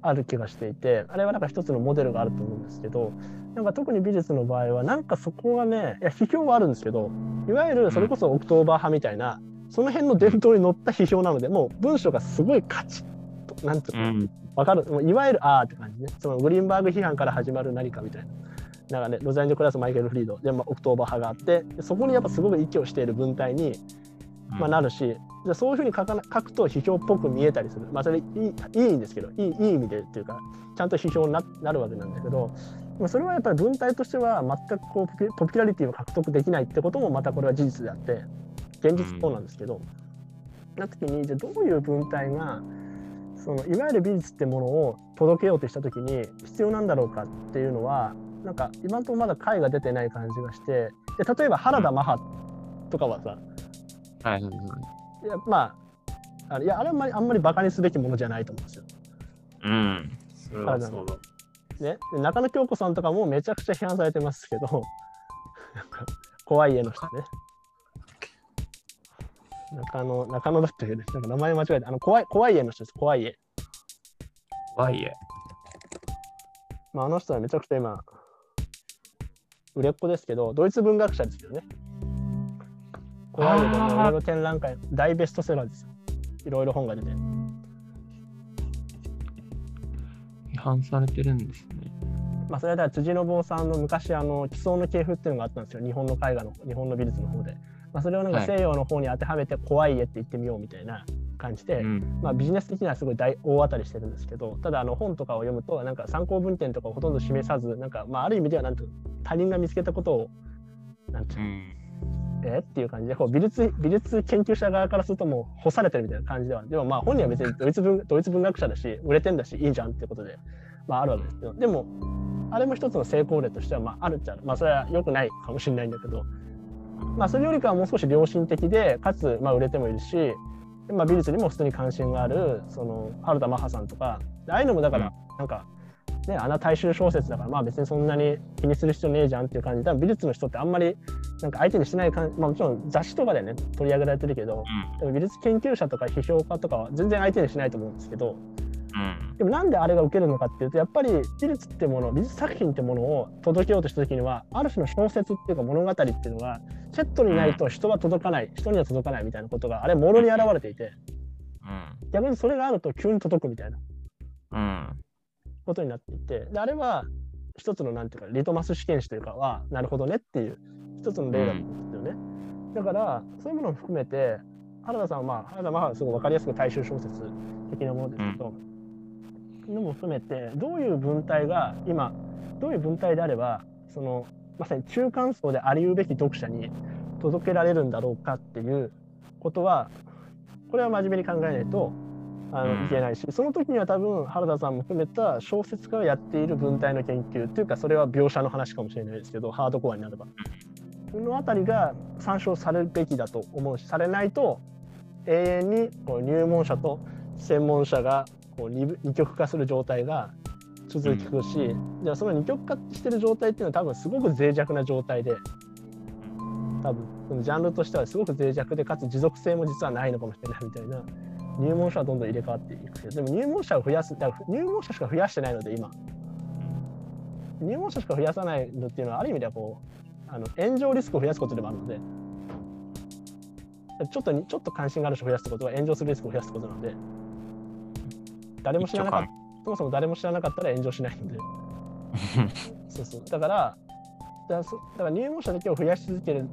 ある気がしていてあれはなんか一つのモデルがあると思うんですけどなんか特に美術の場合はなんかそこがねいや批評はあるんですけどいわゆるそれこそオクトーバー派みたいな、その辺の伝統に乗った批評なのでもう文章がすごいカチッとなんていうのうん。わかる。もういわゆるあーって感じ。ねそのグリーンバーグ批判から始まる何かみたいな。なんかね、ロザリンド・クラウスマイケル・フリード。で、まあ、オクトーバー派があってでそこにやっぱすごく息をしている文体に、まあ、なるしでそういうふうに書かな書くと批評っぽく見えたりする。まあそれいいいいんですけどいいいい意味でっていうかちゃんと批評にななるわけなんだけどまあそれはやっぱり文体としては全くこうポピュラリティを獲得できないってこともまたこれは事実であって現実そうなんですけど、な時にじゃあどういう文体がそのいわゆる美術ってものを届けようとした時に必要なんだろうかっていうのはなんか今のところまだ解が出てない感じがしてで例えば原田マハとかはさ、はいやまああれいやあれはあんまりあんまりバカにすべきものじゃないと思うんですよ。うん。それはそうだ。ね、で中野京子さんとかもめちゃくちゃ批判されてますけど [LAUGHS] 怖い家の人ね。中野中野だったけどなんか名前間違えてあの怖い怖い家の人です怖い家。ワイエ。まあ、あの人はめちゃくちゃ今売れっ子ですけどドイツ文学者ですよね。怖い家でもいろいろ展覧会大ベストセラーですよ。いろいろ本が出て。批判されてるんですね。まあ、それはだ辻信夫さんの昔あの奇想の系譜っていうのがあったんですよ日本の絵画の日本の美術の方で、まあ、それをなんかはい西洋の方に当てはめて怖い家って言ってみようみたいな感じで、うん。まあ、ビジネス的にはすごい大大当たりしてるんですけどただあの本とかを読むとなんか参考文献とかをほとんど示さずなんか、まあ、ある意味ではなんていうの他人が見つけたことをなんていうのうん。え？っていう感じでこう美術美術研究者側からするともう干されてるみたいな感じではでもまあ本人は別にドイツ文ドイツ文学者だし売れてんだしいいじゃんっていうことで、まあ、あるわけですけどでもあれも一つの成功例としてはまああるっちゃあるまあそれは良くないかもしれないんだけどまあそれよりかはもう少し良心的でかつまあ売れてもいるし、まあ、美術にも普通に関心があるその原田マハさんとか。ああいうのもだからなんか、ね、あんな大衆小説だからまあ別にそんなに気にする必要ねえじゃんっていう感じで美術の人ってあんまりなんか相手にしないかん、まあ、もちろん雑誌とかでね取り上げられてるけどでも美術研究者とか批評家とかは全然相手にしないと思うんですけどうん。でもなんであれが受けるのかっていうとやっぱり美術ってもの美術作品ってものを届けようとした時にはある種の小説っていうか物語っていうのがセットにないと人は届かない人には届かないみたいなことがあれもろに現れていてうん。逆にそれがあると急に届くみたいなうん。ことになっていてであれは一つのなんていうかリトマス試験紙というかはなるほどねっていう一つの例だと思うんですよね。だからそういうものを含めて原田さんはまあ原田はすごい分かりやすく大衆小説的なものですけど、のも含めてどういう文体が今どういう文体であればそのまさに中間層でありうべき読者に届けられるんだろうかっていうことはこれは真面目に考えないとあのうん。いけないし、その時には多分原田さんも含めた小説家がやっている文体の研究っていうかそれは描写の話かもしれないですけどハードコアになれば。のあたりが参照されるべきだと思うしされないと永遠にこう入門者と専門者がこう二二極化する状態が続くし、うん、じゃあその二極化してる状態っていうのは多分すごく脆弱な状態で多分そのジャンルとしてはすごく脆弱でかつ持続性も実はないのかもしれないみたいな入門者はどんどん入れ替わっていくけどでも入門者を増やすだから入門者しか増やしてないので今。入門者しか増やさないのっていうのはある意味ではこうあの炎上リスクを増やすことでもあるのでちょっとちょっと関心がある人を増やすことは炎上するリスクを増やすことなので誰も知らなかった。そもそも誰も知らなかったら炎上しないので。[LAUGHS] そうそう。だからだから入門者だけを増やし続ける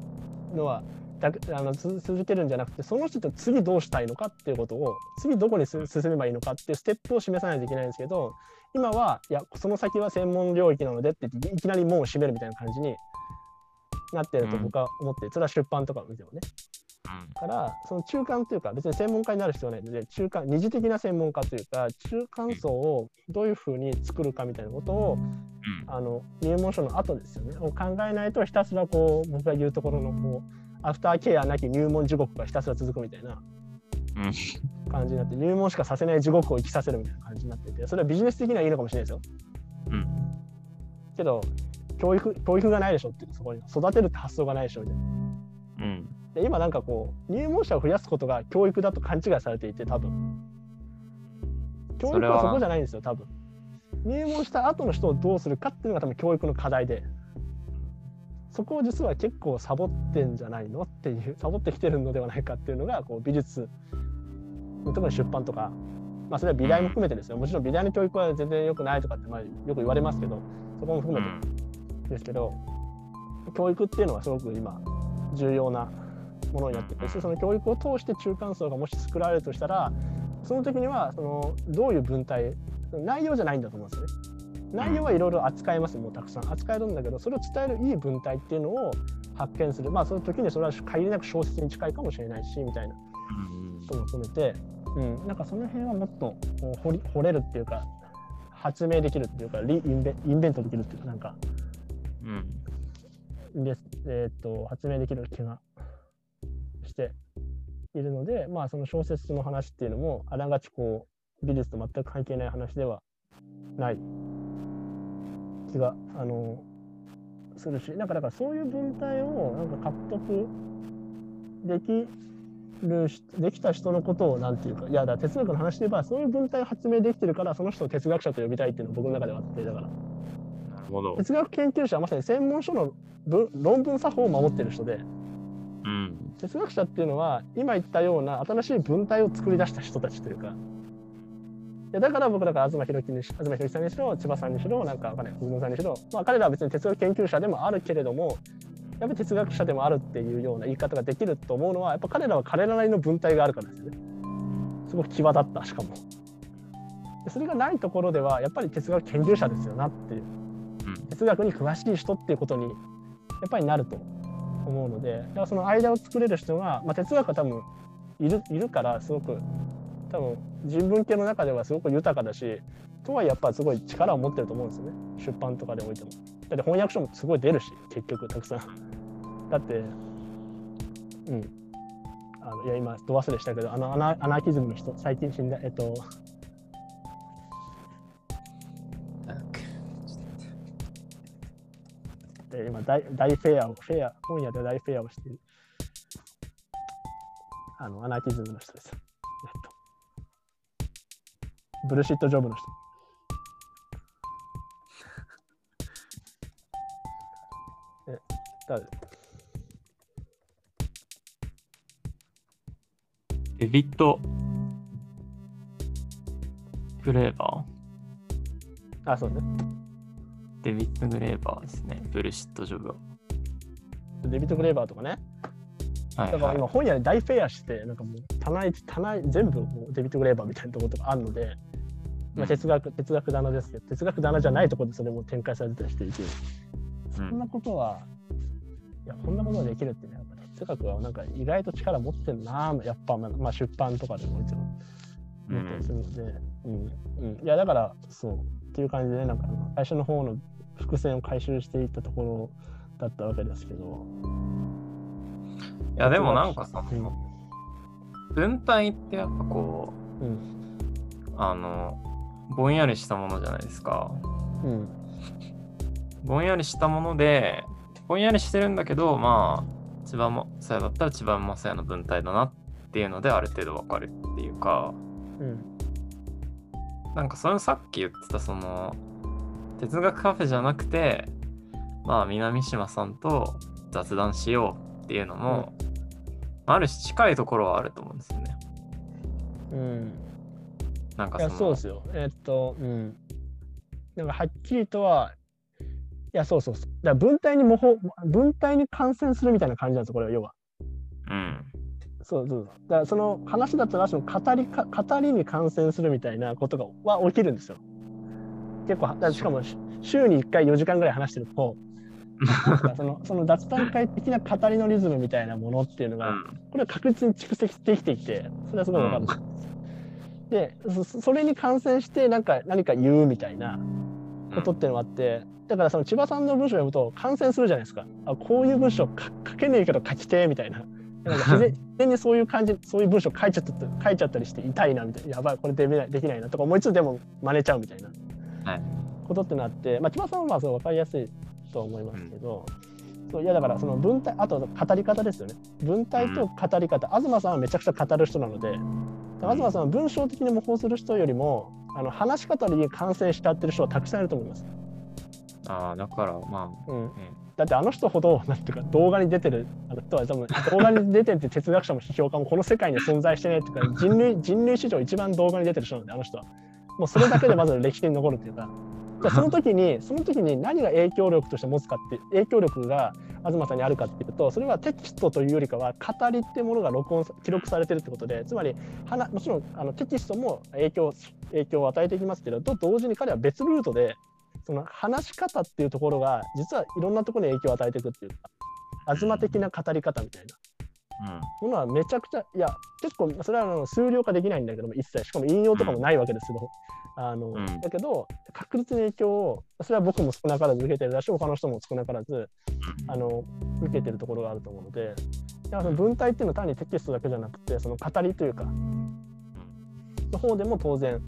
のはだあの続けるんじゃなくてその人と次どうしたいのかっていうことを次どこに進めばいいのかっていうステップを示さないといけないんですけど今はいやその先は専門領域なのでっていきなり門を閉めるみたいな感じになってると僕は思って、うん、それは出版とかを見てもね。からその中間というか別に専門家になる必要ない。ので中間二次的な専門家というか中間層をどういうふうに作るかみたいなことを、あの入門書の後ですよね。を考えないとひたすらこう僕が言うところのこうアフターケアなき入門地獄がひたすら続くみたいな感じになって入門しかさせない地獄を生きさせるみたいな感じになっててそれはビジネス的にはいいのかもしれないですよ。うん、けど教育教育がないでしょってそこに。育てるって発想がないでしょみたいな。うん、で今なんかこう入門者を増やすことが教育だと勘違いされていて多分。教育はそこじゃないんですよ多分。入門した後の人をどうするかっていうのが多分教育の課題で。そこを実は結構サボってんじゃないの？っていうサボってきてるのではないかっていうのがこう美術。特に出版とか、まあ、それは美大も含めてですよ。もちろん美大の教育は全然良くないとかってまあよく言われますけどそこも含めてですけど教育っていうのはすごく今重要なものになっててその教育を通して中間層がもし作られるとしたらその時にはそのどういう文体内容じゃないんだと思うんですよね。内容はいろいろ扱えますもうたくさん。扱えるんだけどそれを伝えるいい文体っていうのを発見する。まあその時にそれは限りなく小説に近いかもしれないしみたいな。ことも含めて、うん、なんかその辺はもっと掘り掘れるっていうか発明できるっていうかリインベインベントできるっていうかなんか、うん、でえー、っと発明できる気がいるのでまあその小説の話っていうのもあながちこう美術と全く関係ない話ではない。気があのするしなんかだからそういう文体をなんか獲得できるできた人のことをなんていうかいやだ哲学の話で言えばそういう文体を発明できてるからその人を哲学者と呼びたいっていうのが僕の中ではあってだから。哲学研究者はまさに専門書の論文作法を守ってる人で、うん、哲学者っていうのは今言ったような新しい文体を作り出した人たちというか。やだから僕だから東博樹にし東博樹さんにしろ千葉さんにしろなんかわかんない小さんにしろ、まあ、彼らは別に哲学研究者でもあるけれどもやっぱり哲学者でもあるっていうような言い方ができると思うのはやっぱ彼らは彼らなりの文体があるからですよね。すごく際立ったしかも。それがないところではやっぱり哲学研究者ですよなっていう。哲学に詳しい人っていうことにやっぱりなると思うのでだからその間を作れる人が、まあ、哲学は多分いるいるからすごく多分人文系の中ではすごく豊かだしとはやっぱすごい力を持ってると思うんですよね出版とかでおいても。だって翻訳書もすごい出るし結局たくさん。[LAUGHS] だってうんあのいや今ど忘れしたけどあのアナアナーキズムの人最近死んだえっとで今大大フェアをフェア本屋で大フェアをしているあのアナーキズムの人です。えっとブルシットジョブの人。え、誰？デビット・グレーバーあ、そうね。デビット・グレーバーですね。ブルシット・ジョブデビット・グレーバーとかね。はい、だから今本屋で大フェアして、なんかもう棚一、棚全部もうデビット・グレーバーみたいなところとかあるので、まあ、哲学、哲学棚ですけど、哲学棚じゃないところでそれも展開されたりしていて、そんなことは、いや、こんなことができるってね、やっぱ哲学はなんか意外と力持ってるなやっぱ、まあ、出版とかでもいつも思ったりするので、うん、うん、いや、だから、そう、っていう感じで、なんか、最初の方の伏線を回収していったところだったわけですけど、やでもなんかさ、文体ってやっぱこう、うん。あの、ぼんやりしたものじゃないですか。うん。ぼんやりしたもので、ぼんやりしてるんだけど、まあ、千葉もさやだったら千葉もさやの文体だなっていうので、ある程度わかるっていうか、うん。なんかそれさっき言ってたその哲学カフェじゃなくてまあ南島さんと雑談しようっていうのも、ある種近いところはあると思うんですよね。うん。なんかそのいやそうですよ。えっとうん。なんかはっきりとはいやそうそうそう。だ文体に模倣文体に感染するみたいな感じなんですよこれは要は。うん。そうそう。だからその話だったらその語りか語りに感染するみたいなことがは起きるんですよ結構しかもし週に1回4時間ぐらい話してるとその [LAUGHS] その脱炭会的な語りのリズムみたいなものっていうのが、うん。これは確実に蓄積できてきてそれはすごいわかる。ん。ですよ、でそそれに感染してなんか何か言うみたいなことっていうのがあって、だからその千葉さんの文章を読むと感染するじゃないですか。あこういう文章書書けねえけど書きてえみたいな。なんか自然 [LAUGHS] にそういう感じそういう文章書いちゃった書いちゃったりして痛いなみたいな。やばいこれできないできないなとか思いつつでも真似ちゃうみたいな。はいことってなって、まあ、千葉さんはまあそう分かりやすいと思いますけど、そういやだからその文体あと語り方ですよね。文体と語り方、東さんはめちゃくちゃ語る人なので東さんは文章的に模倣する人よりもあの話し方に感染しちゃってる人はたくさんいると思います。ああだからまうん。だってあの人ほどなんていうか動画に出てるあの人は多分動画に出てるって哲学者も批評家もこの世界に存在してないっていうか人類人類史上一番動画に出てる人なんであの人はもうそれだけでまず歴史に残るっていうか。[LAUGHS] じゃあその時にその時に何が影響力として持つかって影響力が東さんにあるかっていうとそれはテキストというよりかは語りっていうものが録音記録されてるってことでつまりはなもちろんあのテキストも影響影響を与えていきますけどと同時に彼は別ルートでその話し方っていうところが実はいろんなところに影響を与えていくっていうか東的な語り方みたいなうん。はめちゃくちゃいや結構それはあの数量化できないんだけども一切。しかも引用とかもないわけですけど、あのうん。だけど確実に影響をそれは僕も少なからず受けてるだし他の人も少なからずあの受けてるところがあると思うのでだからその文体っていうのは単にテキストだけじゃなくてその語りというかの方でも当然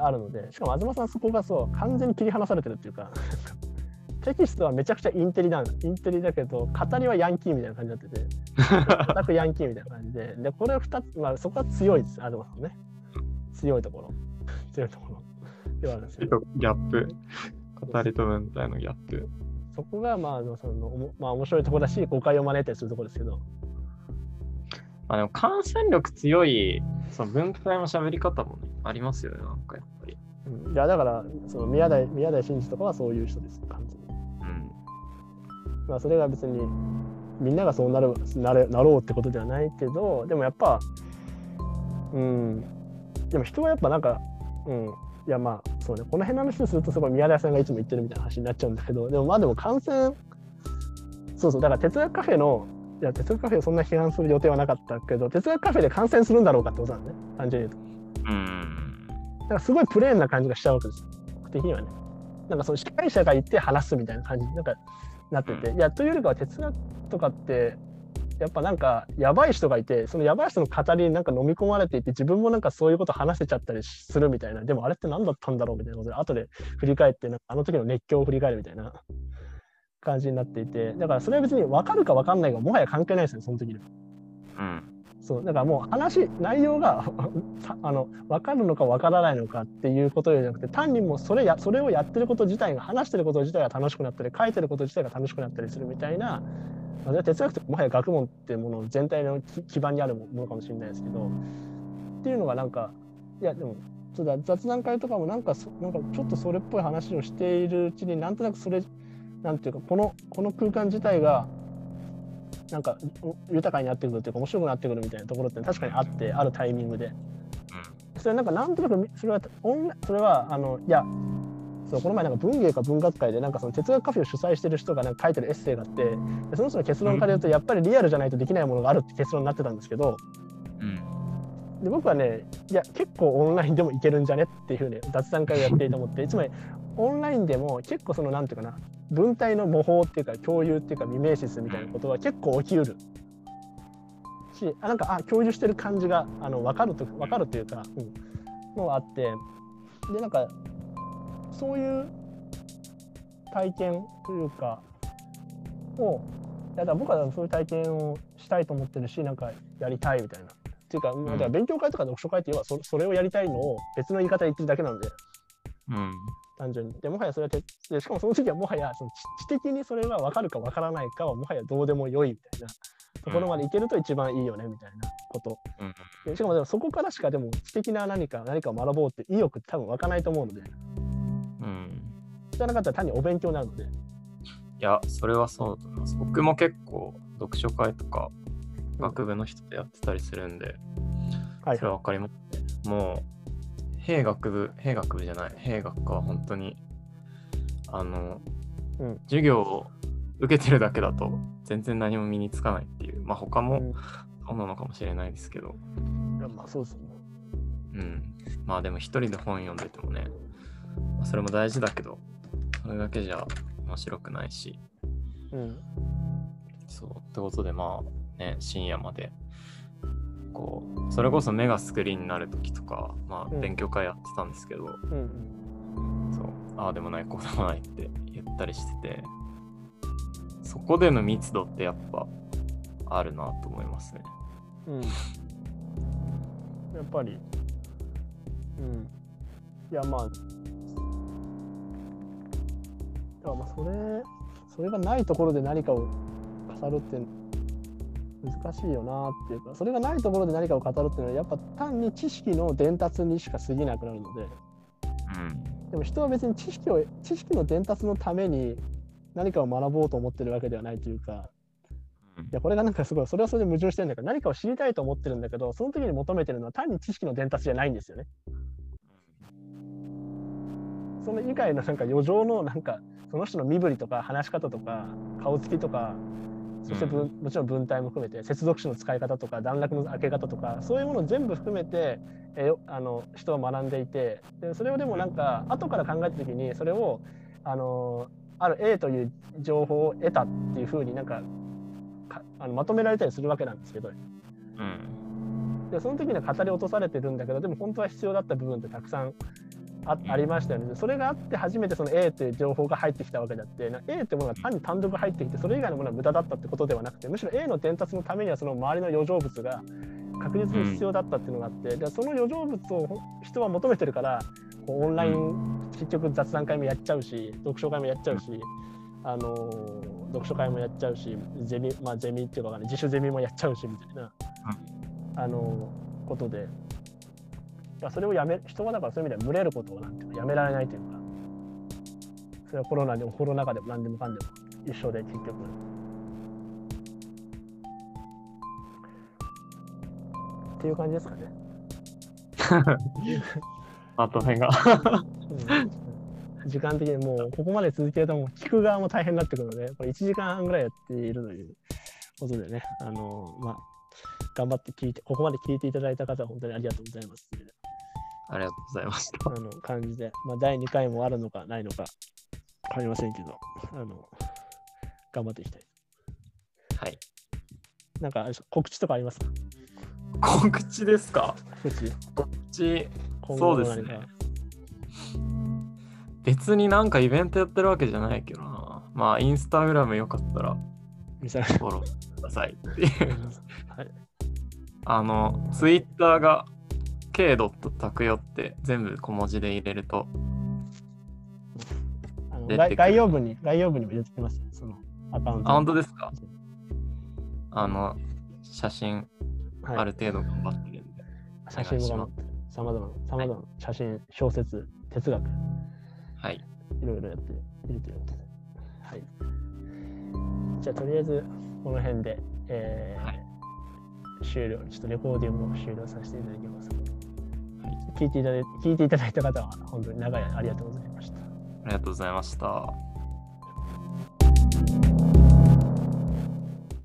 あるのでしかも東さんそこがそう完全に切り離されてるっていうかテキストはめちゃくちゃインテリなんインテリだけど語りはヤンキーみたいな感じになってて。[LAUGHS] 全くヤンキーみたいな感じで。でこれ2つ、まあ、そこは強いです。東さんね。強いところ。強いところ。ではあるんですよ。ギャップ。語りと文体のギャップ。そこがまあそのおもまあ面白いところだし誤解を招いたりするところですけど。まあでも感染力強いその文体も喋り方もねありますよねなんかやっぱり。うん。いやだからその宮台宮台真司とかはそういう人です。完全まあそれが別にみんながそうなるなれなろうってことではないけどでもやっぱうん。でも人はやっぱなんかうん。いやまあそうね。この辺の話をするとすごい宮台さんがいつも言ってるみたいな話になっちゃうんだけどでもまあでも感染そうそう。だから哲学カフェのいや哲学カフェをそんな批判する予定はなかったけど哲学カフェで感染するんだろうかってことなんだね。単純に言うと。うん。だからすごいプレーンな感じがしちゃうわけですよ。僕的にはね。なんかその司会者がいて話すみたいな感じ。になんかなってて、いやというよりかは哲学とかってやっぱなんかやばい人がいてそのやばい人の語りになんか飲み込まれていて自分もなんかそういうこと話せちゃったりするみたいな。でもあれって何だったんだろうみたいなことで後で振り返ってなんかあの時の熱狂を振り返るみたいな。感じになっていて。だからそれは別に分かるか分かんないかもはや関係ないですよその時には。うんそうだからもう話内容が [LAUGHS] あの分かるのか分からないのかっていうことじゃなくて単にもうそれやそれをやってること自体が話してること自体が楽しくなったり書いてること自体が楽しくなったりするみたいな、まあ、哲学ってもはや学問っていうもの全体の基盤にあるものかもしれないですけどっていうのがなんかいやでもそうだ雑談会とかもなんかなんかちょっとそれっぽい話をしているうちになんとなくそれなんていうかこのこの空間自体がなんかお豊かになってくるというか面白くなってくるみたいなところって確かにあってあるタイミングで。それなんかなんとなくみそれはオンラそれはあのいやそうこの前なんか文芸か文学会でなんかその哲学カフェを主催してる人がなんか書いてるエッセイがあってでその人の結論から言うとやっぱりリアルじゃないとできないものがあるって結論になってたんですけどうん。で僕はねいや結構オンラインでもいけるんじゃねっていうふうに雑談会をやっていいと思ってつまりオンラインでも結構そのなんていうかな文体の模倣っていうか共有っていうかミメーシスみたいなことは結構起きうる。しあなんかあ共有してる感じがあの分かると分かるというか、うん、のがあって。でなんかそういう体験というかをいやだから僕はそういう体験をしたいと思ってるしなんかやりたいみたいな。っていうか,、だから勉強会とか読書会っていうのはそそれをやりたいのを別の言い方で言ってるだけなので。うん。単純に。でもはやそれはてでしかもその時はもはやその知知的にそれが分かるか分からないかはもはやどうでもよいみたいなところまでいけると一番いいよねみたいなこと。うん。でしかもでもそこからしかでも知的な何か何かを学ぼうって意欲って多分湧かないと思うのでうん。じゃなかったら単にお勉強になるので。いや、それはそうだと思います。僕も結構、読書会とか、学部の人とやってたりするんで、はいそれはわかりますね。もう、兵学部、兵学部じゃない、兵学科は本当に、あの、うん授業を受けてるだけだと、全然何も身につかないっていう、まあ他もうんそうなのかもしれないですけど、いやまあそうですよね。うん。まあでも一人で本読んでてもね、まあそれも大事だけど、それだけじゃ面白くないし、うん。そう。ってことでまあね、深夜まで、こう、それこそ目がスクリーンになるときとか、まあうん勉強会やってたんですけど、うんそう、ああでもない、こうでもないって言ったりしてて、そこでの密度ってやっぱあるなと思いますね。うん。うん。やっぱり。うん。いやまあ。まあそれそれがないところで何かを語るって難しいよなっていうかそれがないところで何かを語るっていうのはやっぱ単に知識の伝達にしか過ぎなくなるのでうん。でも人は別に知識を知識の伝達のために何かを学ぼうと思ってるわけではないというかうんいやこれがなんかすごいそれはそれで矛盾してるんだけど何かを知りたいと思ってるんだけどその時に求めてるのは単に知識の伝達じゃないんですよね。その以外のなんか余剰のなんかその人の身振りとか話し方とか顔つきとかそして文、もちろん文体も含めて接続詞の使い方とか段落の開け方とかそういうものを全部含めてえーあの人は学んでいてでそれをでもなんか後から考えた時にそれをあのある A という情報を得たっていうふうになんかかあのまとめられたりするわけなんですけどうん。でその時には語り落とされてるんだけどでも本当は必要だった部分ってたくさんあうんありましたよね。でそれがあって初めてその A という情報が入ってきたわけであってな A ってものが単に単独入ってきてそれ以外のものは無駄だったってことではなくてむしろ A の伝達のためにはその周りの余剰物が確実に必要だったっていうのがあって、でその余剰物をほ人は求めてるからこうオンライン結局雑談会もやっちゃうし読書会もやっちゃうし、あのー読書会もやっちゃうしゼミまあゼミっていうかわかんない自主ゼミもやっちゃうしみたいな、あのーことで。いやそれをやめ人はだからそういう意味では群れることをなんていうかやめられないというか。それはコロナでもコロナ禍でも何でもかんでも一緒で結局。っていう感じですかね、[LAUGHS] まとめが。うん時間的にもうここまで続けるともう聞く側も大変になってくるのでこれ1時間半ぐらいやっているということでね。あのまあ頑張って聞いてここまで聞いていただいた方は本当にありがとうございますありがとうございました。あの感じで、まあ、第2回もあるのかないのか分かりませんけど、あの頑張っていきたい。はい。なんか告知とかありますか？告知ですか？告知告知、今そうですね。別になんかイベントやってるわけじゃないけどな。まあ、インスタグラムよかったら見せらフォローくださいっていう。はい。あの、ツイッターが k. 拓代って全部小文字で入れると、あの出てくる概概要文に、概要文にも入れてきますよ、そのアカウント。あ、本当ですか？あの、写真はい、ある程度頑張ってるんで。写真も頑張って、さまざまな、さまざまな写真、小説、哲学、はい。いろいろやっているということで。はい。じゃあ、とりあえず、この辺で、えーはい終了、ちょっとレコーディングを終了させていただきます。はい聞いていただい聞いていただいた方は、本当に長い間ありがとうございました。ありがとうございました。